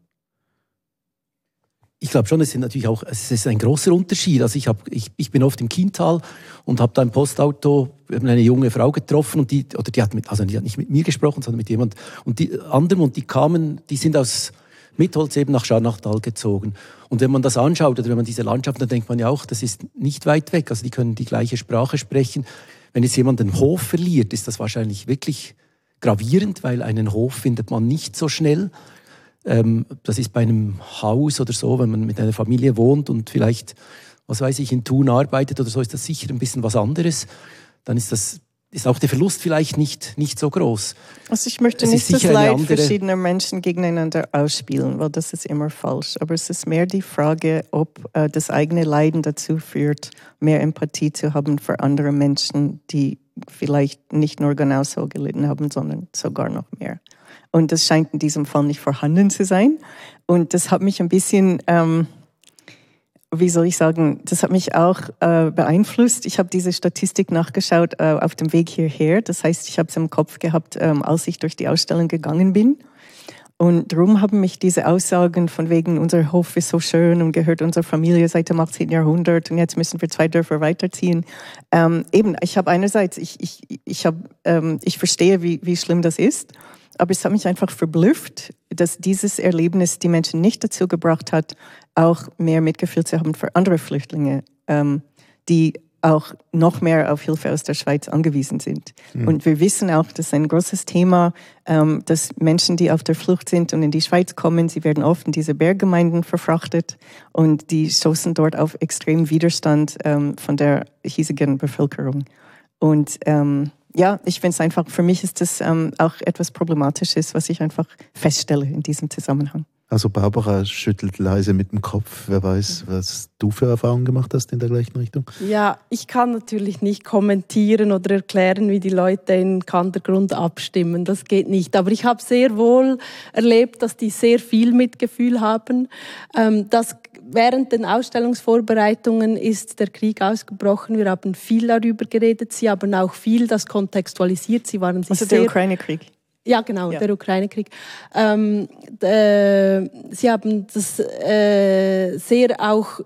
Ich glaube schon, es ist natürlich auch, es ist ein großer Unterschied. Also ich, hab, ich, ich bin oft im Kiental und habe da im Postauto eine junge Frau getroffen und die, oder die hat mit, also die hat nicht mit mir gesprochen, sondern mit jemand und die anderen und die kamen, die sind aus Mitholz eben nach Scharnachtal gezogen. Und wenn man das anschaut oder wenn man diese Landschaft, dann denkt man ja auch, das ist nicht weit weg. Also die können die gleiche Sprache sprechen. Wenn jetzt jemand den Hof verliert, ist das wahrscheinlich wirklich gravierend, weil einen Hof findet man nicht so schnell. Ähm, das ist bei einem Haus oder so, wenn man mit einer Familie wohnt und vielleicht, was weiß ich, in Thun arbeitet oder so, ist das sicher ein bisschen was anderes. Dann ist das ist auch der Verlust vielleicht nicht, nicht so groß. Also ich möchte es nicht das Leid andere... verschiedener Menschen gegeneinander ausspielen, weil das ist immer falsch. Aber es ist mehr die Frage, ob äh, das eigene Leiden dazu führt, mehr Empathie zu haben für andere Menschen, die vielleicht nicht nur genauso gelitten haben, sondern sogar noch mehr. Und das scheint in diesem Fall nicht vorhanden zu sein. Und das hat mich ein bisschen, ähm, wie soll ich sagen, das hat mich auch äh, beeinflusst. Ich habe diese Statistik nachgeschaut äh, auf dem Weg hierher. Das heißt, ich habe es im Kopf gehabt, ähm, als ich durch die Ausstellung gegangen bin. Und darum haben mich diese Aussagen von wegen, unser Hof ist so schön und gehört unserer Familie seit dem 18. Jahrhundert und jetzt müssen wir zwei Dörfer weiterziehen. Ähm, eben, ich habe einerseits, ich, ich, ich, hab, ähm, ich verstehe, wie, wie schlimm das ist aber es hat mich einfach verblüfft, dass dieses Erlebnis die Menschen nicht dazu gebracht hat, auch mehr Mitgefühl zu haben für andere Flüchtlinge, ähm, die auch noch mehr auf Hilfe aus der Schweiz angewiesen sind. Mhm. Und wir wissen auch, das ist ein großes Thema, ähm, dass Menschen, die auf der Flucht sind und in die Schweiz kommen, sie werden oft in diese Berggemeinden verfrachtet und die stoßen dort auf extremen Widerstand ähm, von der hiesigen Bevölkerung. Und ähm, ja, ich finde es einfach, für mich ist das ähm, auch etwas Problematisches, was ich einfach feststelle in diesem Zusammenhang. Also Barbara schüttelt leise mit dem Kopf. Wer weiß, was du für Erfahrungen gemacht hast in der gleichen Richtung? Ja, ich kann natürlich nicht kommentieren oder erklären, wie die Leute in Kandergrund abstimmen. Das geht nicht. Aber ich habe sehr wohl erlebt, dass die sehr viel Mitgefühl haben. Ähm, das während den Ausstellungsvorbereitungen ist der Krieg ausgebrochen. Wir haben viel darüber geredet. Sie haben auch viel das kontextualisiert. Sie waren sich also der Ukraine-Krieg. Ja, genau, ja. der Ukraine-Krieg. Ähm, äh, sie haben das äh, sehr auch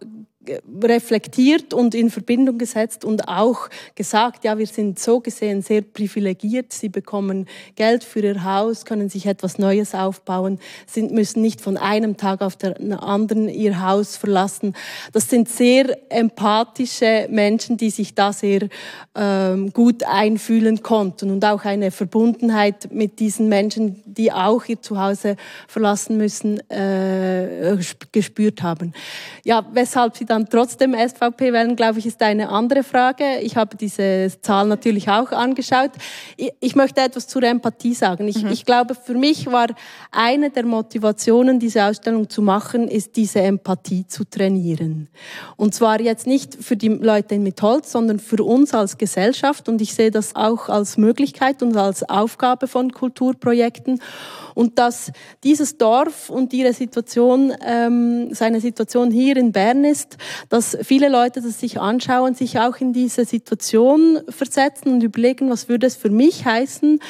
reflektiert und in Verbindung gesetzt und auch gesagt, ja, wir sind so gesehen sehr privilegiert. Sie bekommen Geld für ihr Haus, können sich etwas Neues aufbauen, sind, müssen nicht von einem Tag auf den anderen ihr Haus verlassen. Das sind sehr empathische Menschen, die sich da sehr ähm, gut einfühlen konnten und auch eine Verbundenheit mit diesen Menschen, die auch ihr Zuhause verlassen müssen, äh, gespürt haben. Ja, weshalb sie da dann trotzdem SVP wählen, glaube ich, ist eine andere Frage. Ich habe diese Zahl natürlich auch angeschaut. Ich möchte etwas zur Empathie sagen. Ich, mhm. ich glaube, für mich war eine der Motivationen, diese Ausstellung zu machen, ist diese Empathie zu trainieren. Und zwar jetzt nicht für die Leute in Mitholz, sondern für uns als Gesellschaft. Und ich sehe das auch als Möglichkeit und als Aufgabe von Kulturprojekten. Und dass dieses Dorf und ihre Situation, ähm, seine Situation hier in Bern ist, dass viele Leute das sich anschauen, sich auch in diese Situation versetzen und überlegen, was würde es für mich heißen,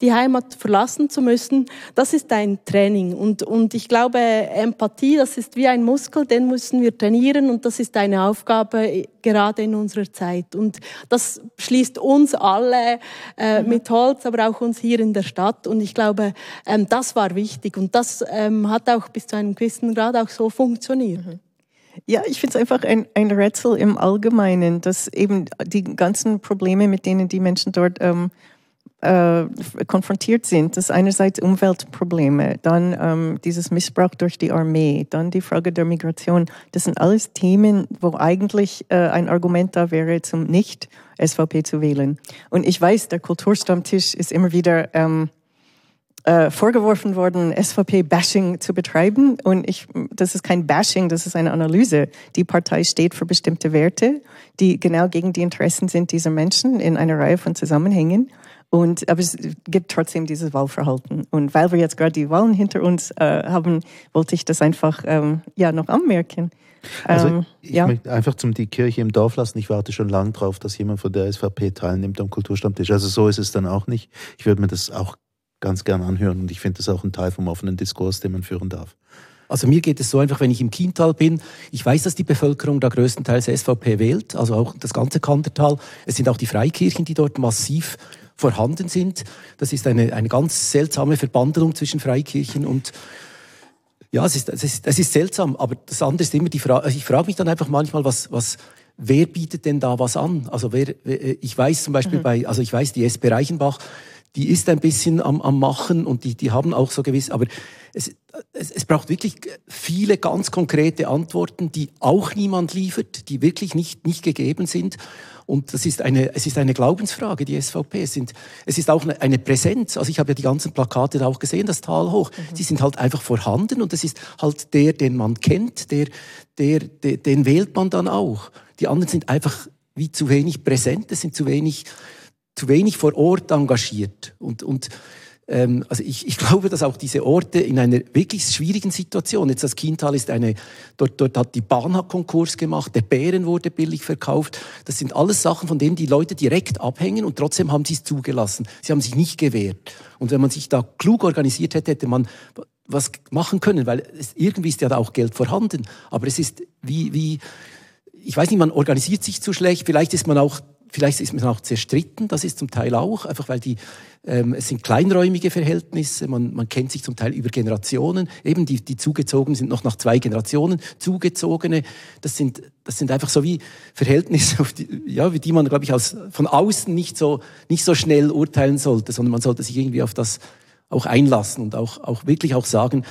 die Heimat verlassen zu müssen, das ist ein Training. Und, und ich glaube, Empathie, das ist wie ein Muskel, den müssen wir trainieren und das ist eine Aufgabe gerade in unserer Zeit. Und das schließt uns alle äh, mhm. mit Holz, aber auch uns hier in der Stadt. Und ich glaube, ähm, das war wichtig und das ähm, hat auch bis zu einem gewissen Grad auch so funktioniert. Mhm. Ja, ich finde es einfach ein, ein Rätsel im Allgemeinen, dass eben die ganzen Probleme, mit denen die Menschen dort ähm, äh, konfrontiert sind. Das ist einerseits Umweltprobleme, dann ähm, dieses Missbrauch durch die Armee, dann die Frage der Migration. Das sind alles Themen, wo eigentlich äh, ein Argument da wäre, zum Nicht-SVP zu wählen. Und ich weiß, der Kulturstammtisch ist immer wieder ähm, äh, vorgeworfen worden, SVP-Bashing zu betreiben. Und ich, das ist kein Bashing, das ist eine Analyse. Die Partei steht für bestimmte Werte, die genau gegen die Interessen sind dieser Menschen in einer Reihe von Zusammenhängen. Und, aber es gibt trotzdem dieses Wahlverhalten. Und weil wir jetzt gerade die Wahlen hinter uns äh, haben, wollte ich das einfach ähm, ja, noch anmerken. Also ähm, ich ja. möchte einfach zum die Kirche im Dorf lassen. Ich warte schon lange drauf, dass jemand von der SVP teilnimmt am Kulturstammtisch. Also so ist es dann auch nicht. Ich würde mir das auch ganz gern anhören und ich finde das auch ein Teil vom offenen Diskurs, den man führen darf. Also mir geht es so einfach, wenn ich im Kiental bin, ich weiß, dass die Bevölkerung da größtenteils SVP wählt, also auch das ganze Kandertal. Es sind auch die Freikirchen, die dort massiv vorhanden sind. Das ist eine, eine ganz seltsame Verbandelung zwischen Freikirchen und ja, es ist, es ist, es ist seltsam, aber das andere ist immer die Frage, also ich frage mich dann einfach manchmal, was, was, wer bietet denn da was an? Also wer, ich weiß zum Beispiel mhm. bei, also ich weiß, die SP Reichenbach, die ist ein bisschen am, am Machen und die, die haben auch so gewiss, aber es, es, es braucht wirklich viele ganz konkrete Antworten, die auch niemand liefert, die wirklich nicht, nicht gegeben sind. Und das ist eine, es ist eine Glaubensfrage, die SVP. Es, sind, es ist auch eine Präsenz. Also ich habe ja die ganzen Plakate da auch gesehen, das Tal hoch. Mhm. Sie sind halt einfach vorhanden und es ist halt der, den man kennt, der, der, der, den wählt man dann auch. Die anderen sind einfach wie zu wenig präsent, es sind zu wenig, zu wenig vor Ort engagiert. Und, und ähm, also ich, ich glaube, dass auch diese Orte in einer wirklich schwierigen Situation, jetzt das Kintal ist eine, dort, dort hat die Bahn hat Konkurs gemacht, der Bären wurde billig verkauft. Das sind alles Sachen, von denen die Leute direkt abhängen und trotzdem haben sie es zugelassen. Sie haben sich nicht gewehrt. Und wenn man sich da klug organisiert hätte, hätte man was machen können, weil es, irgendwie ist ja da auch Geld vorhanden. Aber es ist wie, wie, ich weiß nicht, man organisiert sich zu schlecht, vielleicht ist man auch Vielleicht ist man auch zerstritten, das ist zum Teil auch, einfach weil die, ähm, es sind kleinräumige Verhältnisse, man, man kennt sich zum Teil über Generationen, eben die, die zugezogen sind noch nach zwei Generationen, zugezogene, das sind, das sind einfach so wie Verhältnisse, die, ja, wie die man, glaube ich, aus, von außen nicht so, nicht so schnell urteilen sollte, sondern man sollte sich irgendwie auf das auch einlassen und auch, auch wirklich auch sagen,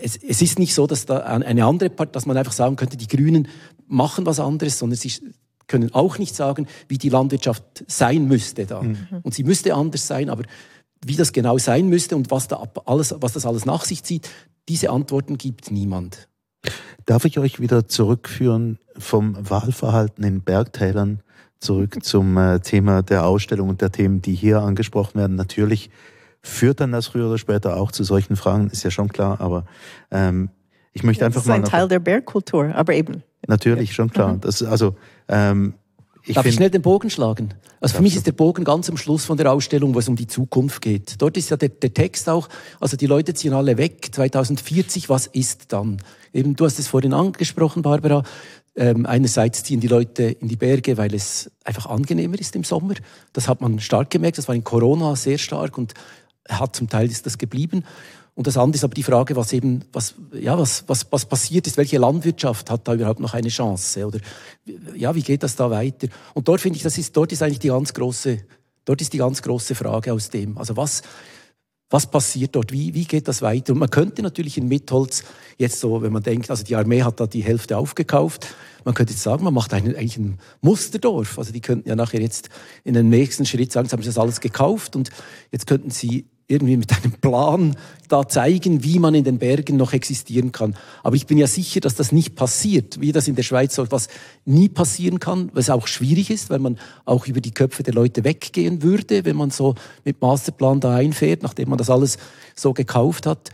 es, es ist nicht so, dass da eine andere Part, dass man einfach sagen könnte, die Grünen machen was anderes, sondern sie, können auch nicht sagen, wie die Landwirtschaft sein müsste da. Mhm. Und sie müsste anders sein, aber wie das genau sein müsste und was, da alles, was das alles nach sich zieht, diese Antworten gibt niemand. Darf ich euch wieder zurückführen vom Wahlverhalten in Bergtälern zurück zum äh, Thema der Ausstellung und der Themen, die hier angesprochen werden? Natürlich führt dann das früher oder später auch zu solchen Fragen, ist ja schon klar, aber ähm, ich möchte ja, einfach mal. Das ist ein Teil der Bergkultur, aber eben. Natürlich, schon klar. Mhm. Das, also, ähm, ich Darf ich schnell den Bogen schlagen? Also für mich ist der Bogen ganz am Schluss von der Ausstellung, wo es um die Zukunft geht. Dort ist ja der, der, Text auch, also die Leute ziehen alle weg, 2040, was ist dann? Eben, du hast es vorhin angesprochen, Barbara. Ähm, einerseits ziehen die Leute in die Berge, weil es einfach angenehmer ist im Sommer. Das hat man stark gemerkt, das war in Corona sehr stark und hat zum Teil ist das geblieben. Und das andere ist aber die Frage, was eben, was, ja, was, was, was passiert ist, welche Landwirtschaft hat da überhaupt noch eine Chance? Oder, ja, wie geht das da weiter? Und dort finde ich, das ist, dort ist eigentlich die ganz große, dort ist die ganz große Frage aus dem. Also was, Was passiert dort? Wie, wie geht das weiter? Und man könnte natürlich in Mitholz jetzt so, wenn man denkt, also die Armee hat da die Hälfte aufgekauft, man könnte jetzt sagen, man macht eigentlich ein Musterdorf. Also die könnten ja nachher jetzt in den nächsten Schritt sagen, sie haben das alles gekauft und jetzt könnten sie irgendwie mit einem Plan da zeigen, wie man in den Bergen noch existieren kann. Aber ich bin ja sicher, dass das nicht passiert, wie das in der Schweiz so etwas nie passieren kann, was auch schwierig ist, weil man auch über die Köpfe der Leute weggehen würde, wenn man so mit Masterplan da einfährt, nachdem man das alles so gekauft hat.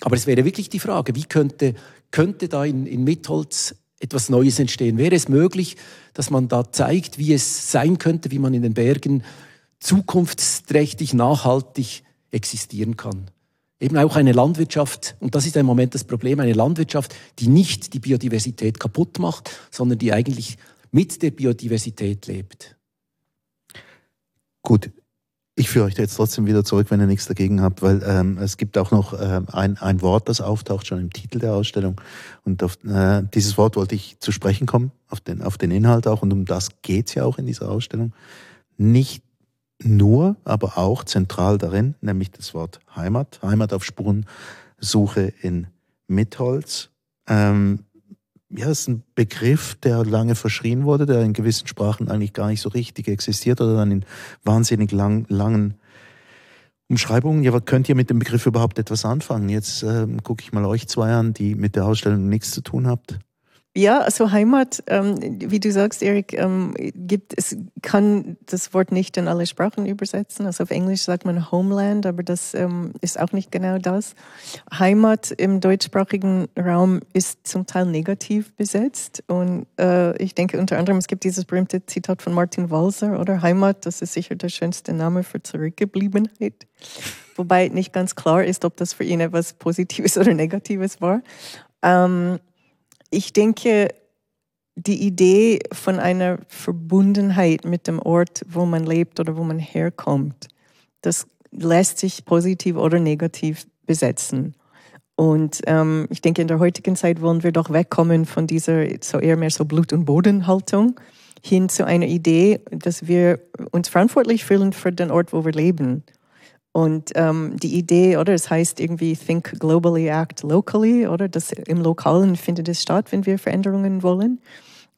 Aber es wäre wirklich die Frage, wie könnte, könnte da in, in Mitholz etwas Neues entstehen? Wäre es möglich, dass man da zeigt, wie es sein könnte, wie man in den Bergen zukunftsträchtig, nachhaltig existieren kann. Eben auch eine Landwirtschaft, und das ist im Moment das Problem, eine Landwirtschaft, die nicht die Biodiversität kaputt macht, sondern die eigentlich mit der Biodiversität lebt. Gut, ich führe euch jetzt trotzdem wieder zurück, wenn ihr nichts dagegen habt, weil ähm, es gibt auch noch äh, ein, ein Wort, das auftaucht schon im Titel der Ausstellung. Und auf äh, dieses Wort wollte ich zu sprechen kommen, auf den, auf den Inhalt auch. Und um das geht's ja auch in dieser Ausstellung. Nicht nur, aber auch zentral darin, nämlich das Wort Heimat, Heimat auf Spurensuche in Mitholz. Ähm, ja, ist ein Begriff, der lange verschrien wurde, der in gewissen Sprachen eigentlich gar nicht so richtig existiert oder dann in wahnsinnig lang, langen Umschreibungen. Ja, was könnt ihr mit dem Begriff überhaupt etwas anfangen? Jetzt ähm, gucke ich mal euch zwei an, die mit der Ausstellung nichts zu tun habt. Ja, also Heimat, ähm, wie du sagst, Erik, ähm, gibt es kann das Wort nicht in alle Sprachen übersetzen. Also auf Englisch sagt man Homeland, aber das ähm, ist auch nicht genau das. Heimat im deutschsprachigen Raum ist zum Teil negativ besetzt und äh, ich denke unter anderem es gibt dieses berühmte Zitat von Martin Walser oder Heimat, das ist sicher der schönste Name für Zurückgebliebenheit. Wobei nicht ganz klar ist, ob das für ihn etwas Positives oder Negatives war. Ähm, ich denke, die Idee von einer Verbundenheit mit dem Ort, wo man lebt oder wo man herkommt, das lässt sich positiv oder negativ besetzen. Und ähm, ich denke, in der heutigen Zeit wollen wir doch wegkommen von dieser so eher mehr so Blut- und Bodenhaltung hin zu einer Idee, dass wir uns verantwortlich fühlen für den Ort, wo wir leben. Und ähm, die Idee, oder es heißt irgendwie Think globally, act locally, oder das im Lokalen findet es statt, wenn wir Veränderungen wollen.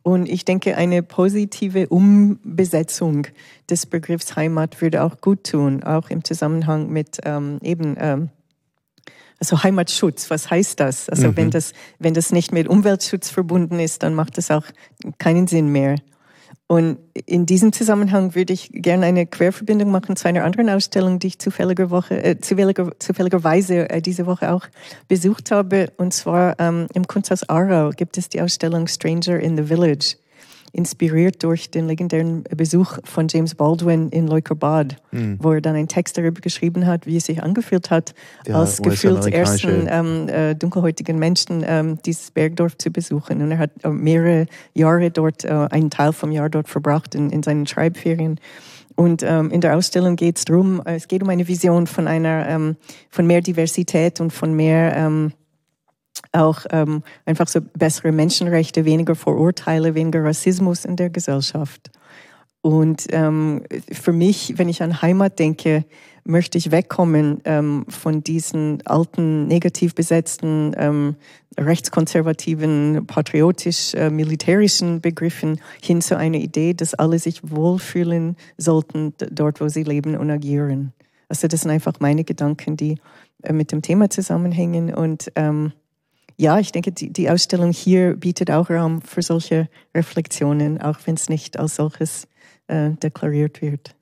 Und ich denke, eine positive Umbesetzung des Begriffs Heimat würde auch gut tun, auch im Zusammenhang mit ähm, eben ähm, also Heimatschutz. Was heißt das? Also mhm. wenn das wenn das nicht mit Umweltschutz verbunden ist, dann macht das auch keinen Sinn mehr. Und in diesem Zusammenhang würde ich gerne eine Querverbindung machen zu einer anderen Ausstellung, die ich zufälliger Woche, äh, zufälliger, zufälligerweise äh, diese Woche auch besucht habe. Und zwar ähm, im Kunsthaus Aarau gibt es die Ausstellung Stranger in the Village inspiriert durch den legendären Besuch von James Baldwin in Leukerbad, mhm. wo er dann einen Text darüber geschrieben hat, wie es sich angefühlt hat, ja, als gefühlt ersten ähm, äh, dunkelhäutigen Menschen ähm, dieses Bergdorf zu besuchen. Und er hat äh, mehrere Jahre dort, äh, einen Teil vom Jahr dort verbracht in, in seinen Schreibferien. Und ähm, in der Ausstellung geht es darum, es geht um eine Vision von einer, ähm, von mehr Diversität und von mehr ähm, auch ähm, einfach so bessere Menschenrechte, weniger Vorurteile, weniger Rassismus in der Gesellschaft. Und ähm, für mich, wenn ich an Heimat denke, möchte ich wegkommen ähm, von diesen alten, negativ besetzten, ähm, rechtskonservativen, patriotisch-militärischen äh, Begriffen hin zu einer Idee, dass alle sich wohlfühlen sollten dort, wo sie leben und agieren. Also das sind einfach meine Gedanken, die äh, mit dem Thema zusammenhängen und ähm, ja, ich denke, die, die Ausstellung hier bietet auch Raum für solche Reflexionen, auch wenn es nicht als solches äh, deklariert wird.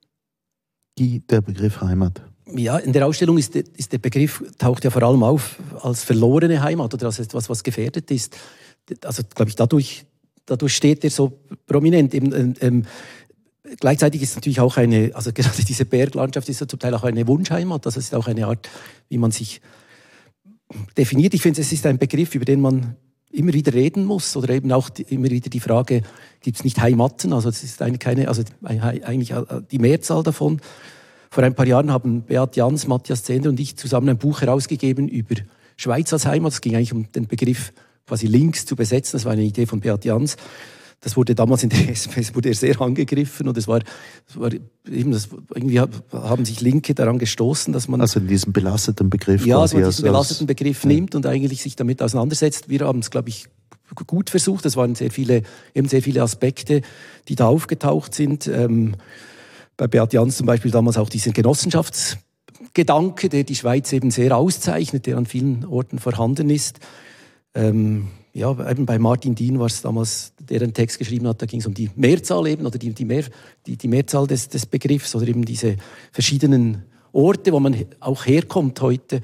Die, der Begriff Heimat. Ja, in der Ausstellung ist, ist der Begriff, taucht ja vor allem auf als verlorene Heimat oder als etwas, was gefährdet ist. Also, glaube ich, dadurch, dadurch steht er so prominent. Eben, ähm, ähm gleichzeitig ist es natürlich auch eine, also gerade diese Berglandschaft ist ja zum Teil auch eine Wunschheimat. Also es ist auch eine Art, wie man sich definiert. Ich finde, es ist ein Begriff, über den man immer wieder reden muss oder eben auch die, immer wieder die Frage, gibt es nicht Heimaten? Also es ist eigentlich keine, also eigentlich äh, die Mehrzahl davon. Vor ein paar Jahren haben Beat Jans, Matthias Zender und ich zusammen ein Buch herausgegeben über Schweiz als Heimat. Es ging eigentlich um den Begriff quasi links zu besetzen. Das war eine Idee von Beat Jans. Das wurde damals in der SPS wurde sehr angegriffen und es war, es war eben das, irgendwie haben sich Linke daran gestoßen, dass man also in diesem belasteten Begriff ja, also diesen belasteten Begriff ja. nimmt und eigentlich sich damit auseinandersetzt. Wir haben es, glaube ich, gut versucht. Es waren sehr viele, eben sehr viele Aspekte, die da aufgetaucht sind. Ähm, bei Beat Jans zum Beispiel damals auch diesen Genossenschaftsgedanke, der die Schweiz eben sehr auszeichnet, der an vielen Orten vorhanden ist. Ähm, ja, eben bei Martin Dien war es damals, der einen Text geschrieben hat, da ging es um die Mehrzahl eben oder die, die, Mehr, die, die Mehrzahl des, des Begriffs oder eben diese verschiedenen Orte, wo man auch herkommt heute.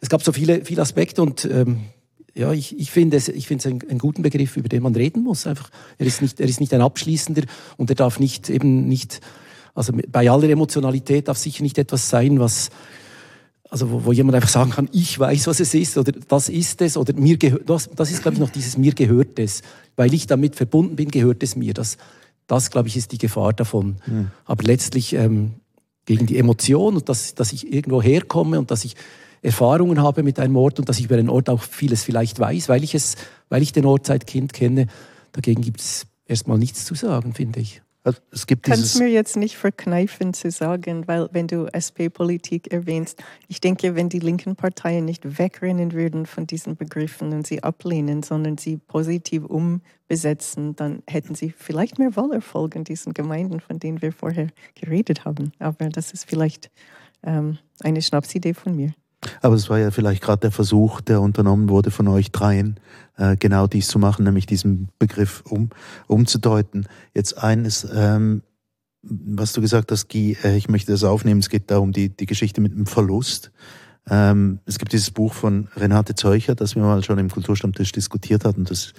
Es gab so viele, viele Aspekte und ähm, ja, ich, ich finde es, ich finde es einen, einen, guten Begriff, über den man reden muss. Einfach, er ist nicht, er ist nicht ein abschließender und er darf nicht eben nicht, also bei aller Emotionalität darf sicher nicht etwas sein, was also wo, wo jemand einfach sagen kann, ich weiß, was es ist oder das ist es oder mir gehört, das, das ist, glaube ich, noch dieses mir gehört es, weil ich damit verbunden bin, gehört es mir. Das, das glaube ich, ist die Gefahr davon. Mhm. Aber letztlich ähm, gegen die Emotion und dass, dass ich irgendwo herkomme und dass ich Erfahrungen habe mit einem Ort und dass ich über den Ort auch vieles vielleicht weiß, weil ich es, weil ich den Ort seit Kind kenne. Dagegen gibt es erstmal nichts zu sagen, finde ich. Also, es gibt Kannst mir jetzt nicht verkneifen zu sagen, weil wenn du SP-Politik erwähnst, ich denke, wenn die linken Parteien nicht wegrennen würden von diesen Begriffen und sie ablehnen, sondern sie positiv umbesetzen, dann hätten sie vielleicht mehr Wahlerfolg in diesen Gemeinden, von denen wir vorher geredet haben. Aber das ist vielleicht ähm, eine Schnapsidee von mir. Aber es war ja vielleicht gerade der Versuch, der unternommen wurde von euch dreien, äh, genau dies zu machen, nämlich diesen Begriff um, umzudeuten. Jetzt eines, ähm, was du gesagt hast, Guy, äh, ich möchte das aufnehmen, es geht da um die, die Geschichte mit dem Verlust. Ähm, es gibt dieses Buch von Renate Zeucher, das wir mal schon im Kulturstammtisch diskutiert hatten. Das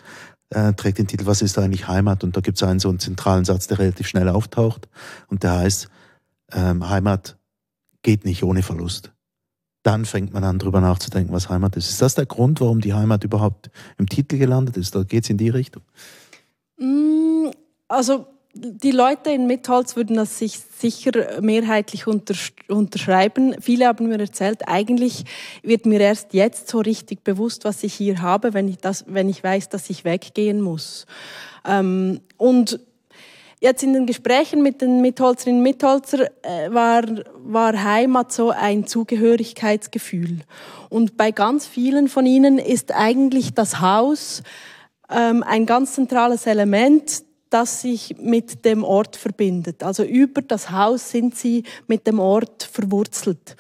äh, trägt den Titel Was ist eigentlich Heimat? Und da gibt es einen so einen zentralen Satz, der relativ schnell auftaucht. Und der heißt, ähm, Heimat geht nicht ohne Verlust dann fängt man an, darüber nachzudenken, was Heimat ist. Ist das der Grund, warum die Heimat überhaupt im Titel gelandet ist? Da geht es in die Richtung? Mm, also die Leute in Mitholz würden das sich sicher mehrheitlich unterschreiben. Viele haben mir erzählt, eigentlich wird mir erst jetzt so richtig bewusst, was ich hier habe, wenn ich, das, wenn ich weiß, dass ich weggehen muss. Ähm, und Jetzt in den Gesprächen mit den Mitholzerinnen und Mitholzer äh, war, war Heimat so ein Zugehörigkeitsgefühl. Und bei ganz vielen von ihnen ist eigentlich das Haus ähm, ein ganz zentrales Element, das sich mit dem Ort verbindet. Also über das Haus sind sie mit dem Ort verwurzelt.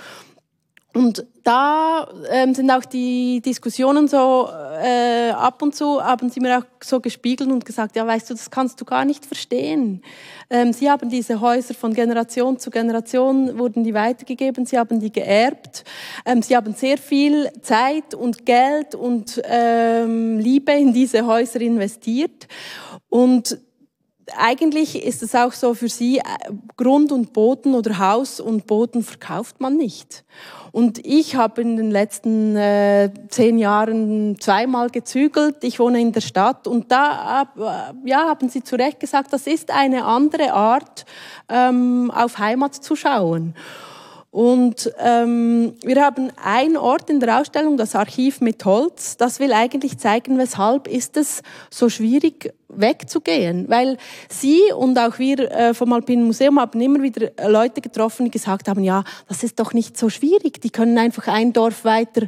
Und da ähm, sind auch die Diskussionen so, äh, ab und zu haben sie mir auch so gespiegelt und gesagt, ja, weißt du, das kannst du gar nicht verstehen. Ähm, sie haben diese Häuser von Generation zu Generation, wurden die weitergegeben, sie haben die geerbt. Ähm, sie haben sehr viel Zeit und Geld und ähm, Liebe in diese Häuser investiert. Und eigentlich ist es auch so für sie, äh, Grund und Boden oder Haus und Boden verkauft man nicht. Und ich habe in den letzten äh, zehn Jahren zweimal gezügelt. Ich wohne in der Stadt und da äh, ja, haben Sie zu Recht gesagt, das ist eine andere Art, ähm, auf Heimat zu schauen. Und ähm, wir haben einen Ort in der Ausstellung, das Archiv mit Holz. Das will eigentlich zeigen, weshalb ist es so schwierig wegzugehen, weil Sie und auch wir äh, vom Alpinen Museum haben immer wieder Leute getroffen, die gesagt haben, ja, das ist doch nicht so schwierig, die können einfach ein Dorf weiter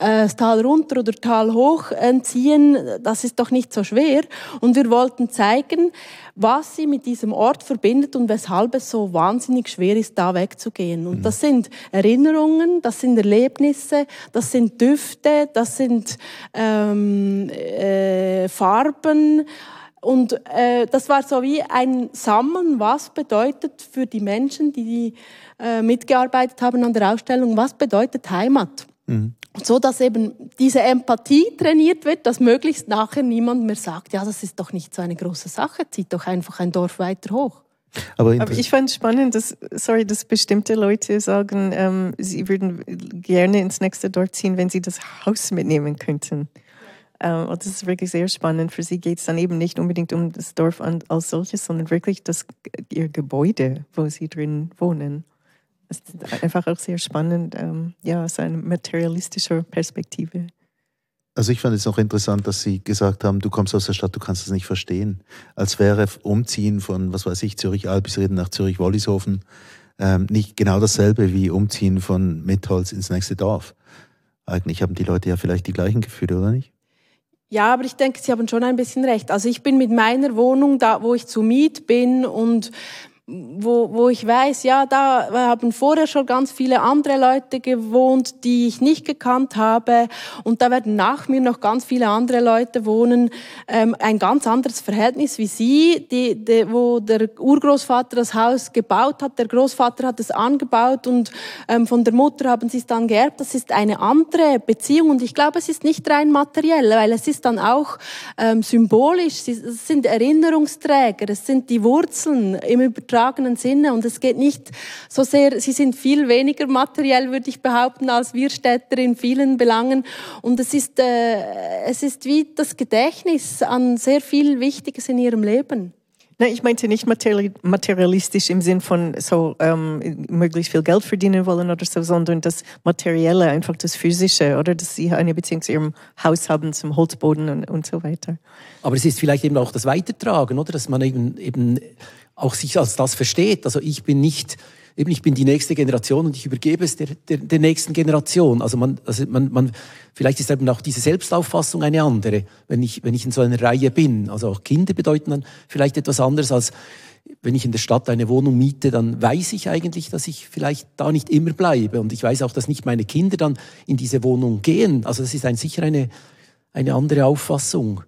äh, das Tal runter oder Tal hoch ziehen, das ist doch nicht so schwer. Und wir wollten zeigen, was sie mit diesem Ort verbindet und weshalb es so wahnsinnig schwer ist, da wegzugehen. Und das sind Erinnerungen, das sind Erlebnisse, das sind Düfte, das sind ähm, äh, Farben, und äh, das war so wie ein Sammeln, was bedeutet für die Menschen, die äh, mitgearbeitet haben an der Ausstellung, was bedeutet Heimat. Mhm. So dass eben diese Empathie trainiert wird, dass möglichst nachher niemand mehr sagt, ja, das ist doch nicht so eine große Sache, zieht doch einfach ein Dorf weiter hoch. Aber, Aber ich fand spannend, dass, sorry, dass bestimmte Leute sagen, ähm, sie würden gerne ins nächste Dorf ziehen, wenn sie das Haus mitnehmen könnten. Ähm, und das ist wirklich sehr spannend. Für sie geht es dann eben nicht unbedingt um das Dorf als solches, sondern wirklich das, ihr Gebäude, wo sie drin wohnen. Das ist einfach auch sehr spannend, ähm, ja, aus einer materialistischen Perspektive. Also ich fand es auch interessant, dass Sie gesagt haben, du kommst aus der Stadt, du kannst es nicht verstehen. Als wäre Umziehen von, was weiß ich, Zürich-Albisrieden nach Zürich-Wollishofen ähm, nicht genau dasselbe wie Umziehen von Mitholz ins nächste Dorf. Eigentlich haben die Leute ja vielleicht die gleichen Gefühle, oder nicht? Ja, aber ich denke, Sie haben schon ein bisschen recht. Also ich bin mit meiner Wohnung da, wo ich zu Miet bin und wo, wo ich weiß, ja, da haben vorher schon ganz viele andere Leute gewohnt, die ich nicht gekannt habe. Und da werden nach mir noch ganz viele andere Leute wohnen. Ähm, ein ganz anderes Verhältnis wie Sie, die, die, wo der Urgroßvater das Haus gebaut hat, der Großvater hat es angebaut und ähm, von der Mutter haben sie es dann geerbt. Das ist eine andere Beziehung. Und ich glaube, es ist nicht rein materiell, weil es ist dann auch ähm, symbolisch. Es sind Erinnerungsträger, es sind die Wurzeln im Übertrag übertragenen Sinne. Und es geht nicht so sehr, sie sind viel weniger materiell, würde ich behaupten, als wir Städter in vielen Belangen. Und es ist, äh, es ist wie das Gedächtnis an sehr viel Wichtiges in ihrem Leben. Nein, ich meinte nicht materialistisch im Sinn von so ähm, möglichst viel Geld verdienen wollen oder so, sondern das Materielle, einfach das Physische, oder dass sie eine Beziehung zu ihrem Haus haben, zum Holzboden und, und so weiter. Aber es ist vielleicht eben auch das Weitertragen, oder? Dass man eben, eben auch sich als das versteht. Also ich bin nicht, eben ich bin die nächste Generation und ich übergebe es der, der, der nächsten Generation. Also man, also man, man, vielleicht ist eben auch diese Selbstauffassung eine andere, wenn ich, wenn ich in so einer Reihe bin. Also auch Kinder bedeuten dann vielleicht etwas anderes als wenn ich in der Stadt eine Wohnung miete, dann weiß ich eigentlich, dass ich vielleicht da nicht immer bleibe. Und ich weiß auch, dass nicht meine Kinder dann in diese Wohnung gehen. Also das ist ein, sicher eine, eine andere Auffassung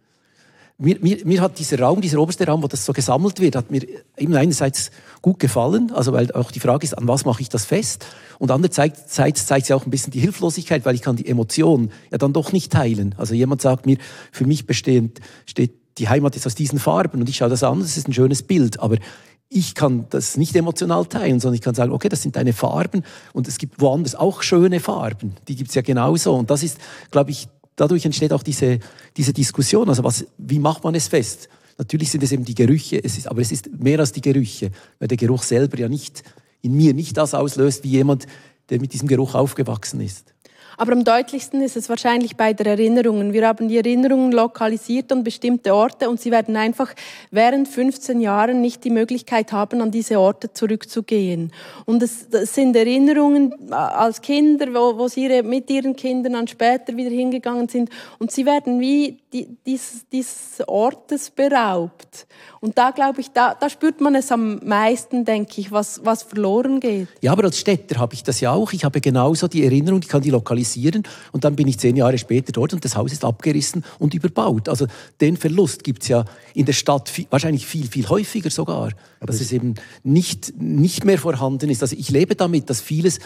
mir, mir, mir hat dieser Raum, dieser oberste Raum, wo das so gesammelt wird, hat mir eben einerseits gut gefallen, also weil auch die Frage ist, an was mache ich das fest? Und andererseits zeigt, zeigt sie auch ein bisschen die Hilflosigkeit, weil ich kann die Emotion ja dann doch nicht teilen. Also jemand sagt mir, für mich bestehend, steht die Heimat jetzt aus diesen Farben und ich schaue das an, das ist ein schönes Bild, aber ich kann das nicht emotional teilen, sondern ich kann sagen, okay, das sind deine Farben und es gibt woanders auch schöne Farben, die gibt's ja genauso. Und das ist, glaube ich, dadurch entsteht auch diese, diese Diskussion. Also was, wie macht man es fest? Natürlich sind es eben die Gerüche, es ist, aber es ist mehr als die Gerüche, weil der Geruch selber ja nicht in mir nicht das auslöst wie jemand, der mit diesem Geruch aufgewachsen ist. Aber am deutlichsten ist es wahrscheinlich bei der Erinnerungen. Wir haben die Erinnerungen lokalisiert an bestimmte Orte und sie werden einfach während 15 Jahren nicht die Möglichkeit haben, an diese Orte zurückzugehen. Und es, sind Erinnerungen äh, als Kinder, wo, wo sie mit ihren Kindern dann später wieder hingegangen sind und sie werden wie dieses, dieses Ortes beraubt. Und da glaube ich, da, da spürt man es am meisten, denke ich, was, was verloren geht. Ja, aber als Städter habe ich das ja auch. Ich habe genauso die Erinnerung, ich kann die lokalisieren und dann bin ich zehn Jahre später dort und das Haus ist abgerissen und überbaut. Also den Verlust gibt es ja in der Stadt viel, wahrscheinlich viel, viel häufiger sogar, aber dass es eben nicht, nicht mehr vorhanden ist. Also ich lebe damit, dass vieles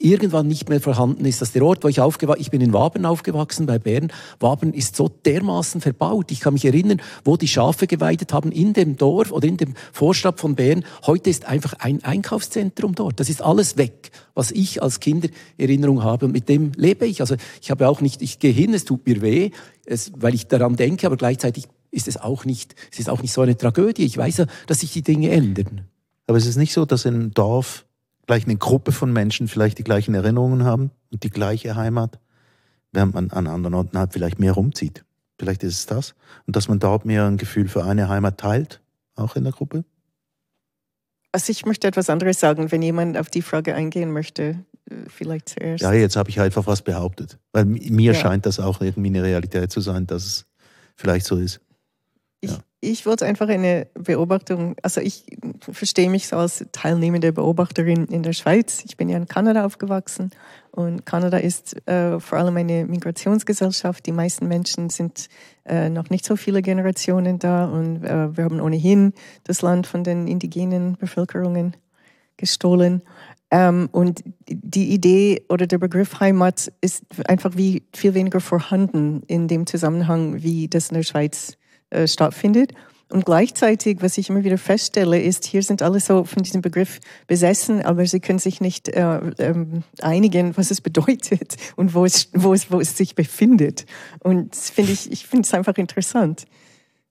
irgendwann nicht mehr vorhanden ist, dass der Ort, wo ich aufgewachsen ich bin in Wabern aufgewachsen, bei Bern, Wabern ist so dermaßen verbaut. Ich kann mich erinnern, wo die Schafe geweidet haben, in dem Dorf oder in dem Vorstadt von Bern. Heute ist einfach ein Einkaufszentrum dort. Das ist alles weg, was ich als Kinder Erinnerung habe und mit dem lebe ich. Also ich habe auch nicht, ich gehe hin, es tut mir weh, es, weil ich daran denke, aber gleichzeitig ist es auch nicht, es ist auch nicht so eine Tragödie. Ich weiß ja, dass sich die Dinge ändern. Aber es ist nicht so, dass im Dorf gleich eine Gruppe von Menschen vielleicht die gleichen Erinnerungen haben und die gleiche Heimat, während man an anderen Orten halt vielleicht mehr rumzieht. Vielleicht ist es das. Und dass man dort mehr ein Gefühl für eine Heimat teilt, auch in der Gruppe? Also ich möchte etwas anderes sagen, wenn jemand auf die Frage eingehen möchte, äh, vielleicht zuerst. Ja, jetzt habe ich einfach was behauptet. Weil mir ja. scheint das auch irgendwie eine Realität zu sein, dass es vielleicht so ist. Ich, ich wollte einfach eine Beobachtung, also ich verstehe mich so als teilnehmende Beobachterin in der Schweiz. Ich bin ja in Kanada aufgewachsen und Kanada ist äh, vor allem eine Migrationsgesellschaft. Die meisten Menschen sind äh, noch nicht so viele Generationen da und äh, wir haben ohnehin das Land von den indigenen Bevölkerungen gestohlen. Ähm, und die Idee oder der Begriff Heimat ist einfach wie viel weniger vorhanden in dem Zusammenhang, wie das in der Schweiz äh, stattfindet. Und gleichzeitig, was ich immer wieder feststelle, ist, hier sind alle so von diesem Begriff besessen, aber sie können sich nicht äh, ähm, einigen, was es bedeutet und wo es, wo es, wo es sich befindet. Und finde ich, ich finde es einfach interessant.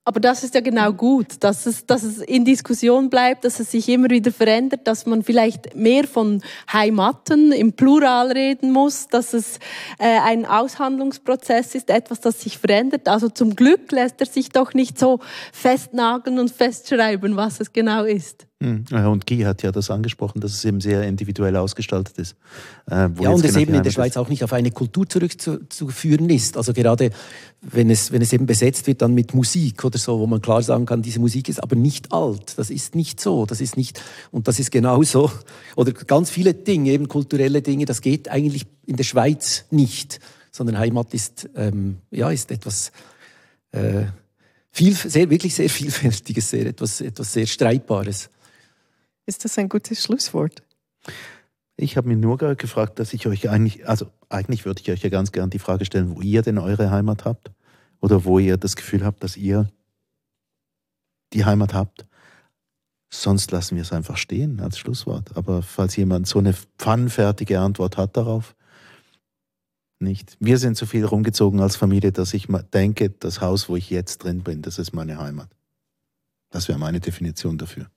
Aber das ist ja genau gut, dass es, dass es in Diskussion bleibt, dass es sich immer wieder verändert, dass man vielleicht mehr von Heimaten im Plural reden muss, dass es äh, ein Aushandlungsprozess ist, etwas, das sich verändert. Also zum Glück lässt er sich doch nicht so festnageln und festschreiben, was es genau ist. Hm. Und Guy hat ja das angesprochen, dass es eben sehr individuell ausgestaltet ist. Äh, ja, und es eben in der Schweiz auch nicht auf eine Kultur zurückzuführen ist. Also gerade wenn es, wenn es eben besetzt wird dann mit Musik oder so, wo man klar sagen kann, diese Musik ist aber nicht alt. Das ist nicht so. Das ist nicht, und das ist genauso. Oder ganz viele Dinge, eben kulturelle Dinge, das geht eigentlich in der Schweiz nicht. Sondern Heimat ist, ähm, ja, ist etwas, äh, viel, sehr, wirklich sehr vielfältiges, sehr, etwas, etwas sehr Streitbares. Ist das ein gutes Schlusswort? Ich habe mir nur gefragt, dass ich euch eigentlich, also eigentlich würde ich euch ja ganz gern die Frage stellen, wo ihr denn eure Heimat habt oder wo ihr das Gefühl habt, dass ihr die Heimat habt. Sonst lassen wir es einfach stehen als Schlusswort. Aber falls jemand so eine pfannenfertige Antwort hat darauf, nicht. Wir sind so viel rumgezogen als Familie, dass ich denke, das Haus, wo ich jetzt drin bin, das ist meine Heimat. Das wäre meine Definition dafür.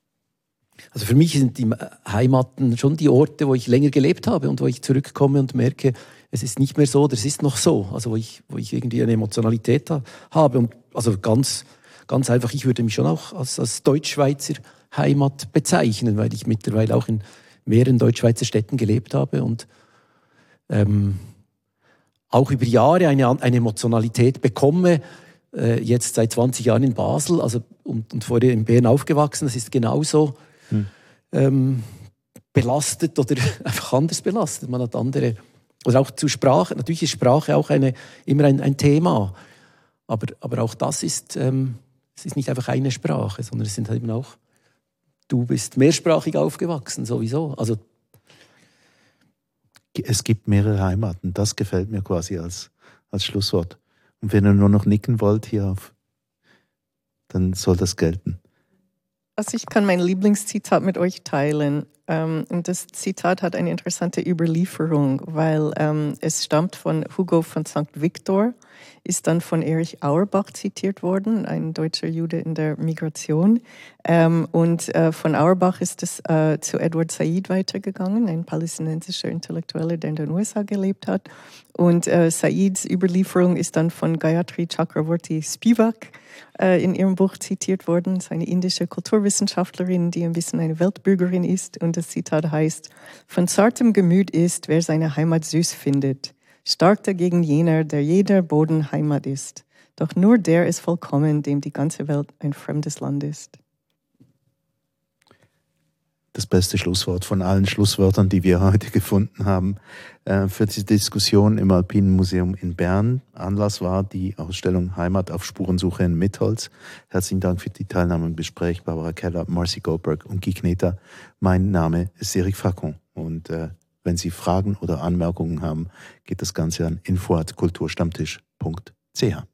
Also für mich sind die Heimaten schon die Orte, wo ich länger gelebt habe und wo ich zurückkomme und merke, es ist nicht mehr so es ist noch so. Also wo ich, wo ich irgendwie eine Emotionalität habe. Und also ganz, ganz einfach, ich würde mich schon auch als, als Deutschschweizer Heimat bezeichnen, weil ich mittlerweile auch in mehreren Deutschschweizer Städten gelebt habe und ähm, auch über Jahre eine, eine Emotionalität bekomme. Äh, jetzt seit 20 Jahren in Basel also, und, und vorher in Bern aufgewachsen, das ist genauso hm. ähm, belastet oder einfach anders belastet. Man hat andere, oder auch zu Sprache, natürlich ist Sprache auch eine, immer ein, ein Thema, aber, aber auch das ist, ähm, es ist nicht einfach eine Sprache, sondern es sind halt eben auch, du bist mehrsprachig aufgewachsen sowieso. Also es gibt mehrere Heimaten. Das gefällt mir quasi als, als Schlusswort. Und wenn ihr nur noch nicken wollt hier auf, dann soll das gelten. Also ich kann mein Lieblingszitat mit euch teilen. Ähm, und das Zitat hat eine interessante Überlieferung, weil ähm, es stammt von Hugo von St. Victor, ist dann von Erich Auerbach zitiert worden, ein deutscher Jude in der Migration. Ähm, und äh, von Auerbach ist es äh, zu Edward Said weitergegangen, ein palästinensischer Intellektueller, der in den USA gelebt hat. Und äh, Saids Überlieferung ist dann von Gayatri Chakravorty Spivak äh, in ihrem Buch zitiert worden. Das ist eine indische Kulturwissenschaftlerin, die ein bisschen eine Weltbürgerin ist. Und das Zitat heißt, von zartem Gemüt ist, wer seine Heimat süß findet. Stark dagegen jener, der jeder Boden Heimat ist. Doch nur der ist vollkommen, dem die ganze Welt ein fremdes Land ist das beste Schlusswort von allen Schlusswörtern, die wir heute gefunden haben, äh, für die Diskussion im Alpinen Museum in Bern. Anlass war die Ausstellung Heimat auf Spurensuche in Mitholz. Herzlichen Dank für die Teilnahme im Gespräch, Barbara Keller, Marcy Goldberg und Guy Kneter. Mein Name ist Eric Facon und äh, wenn Sie Fragen oder Anmerkungen haben, geht das Ganze an info.kulturstammtisch.ch.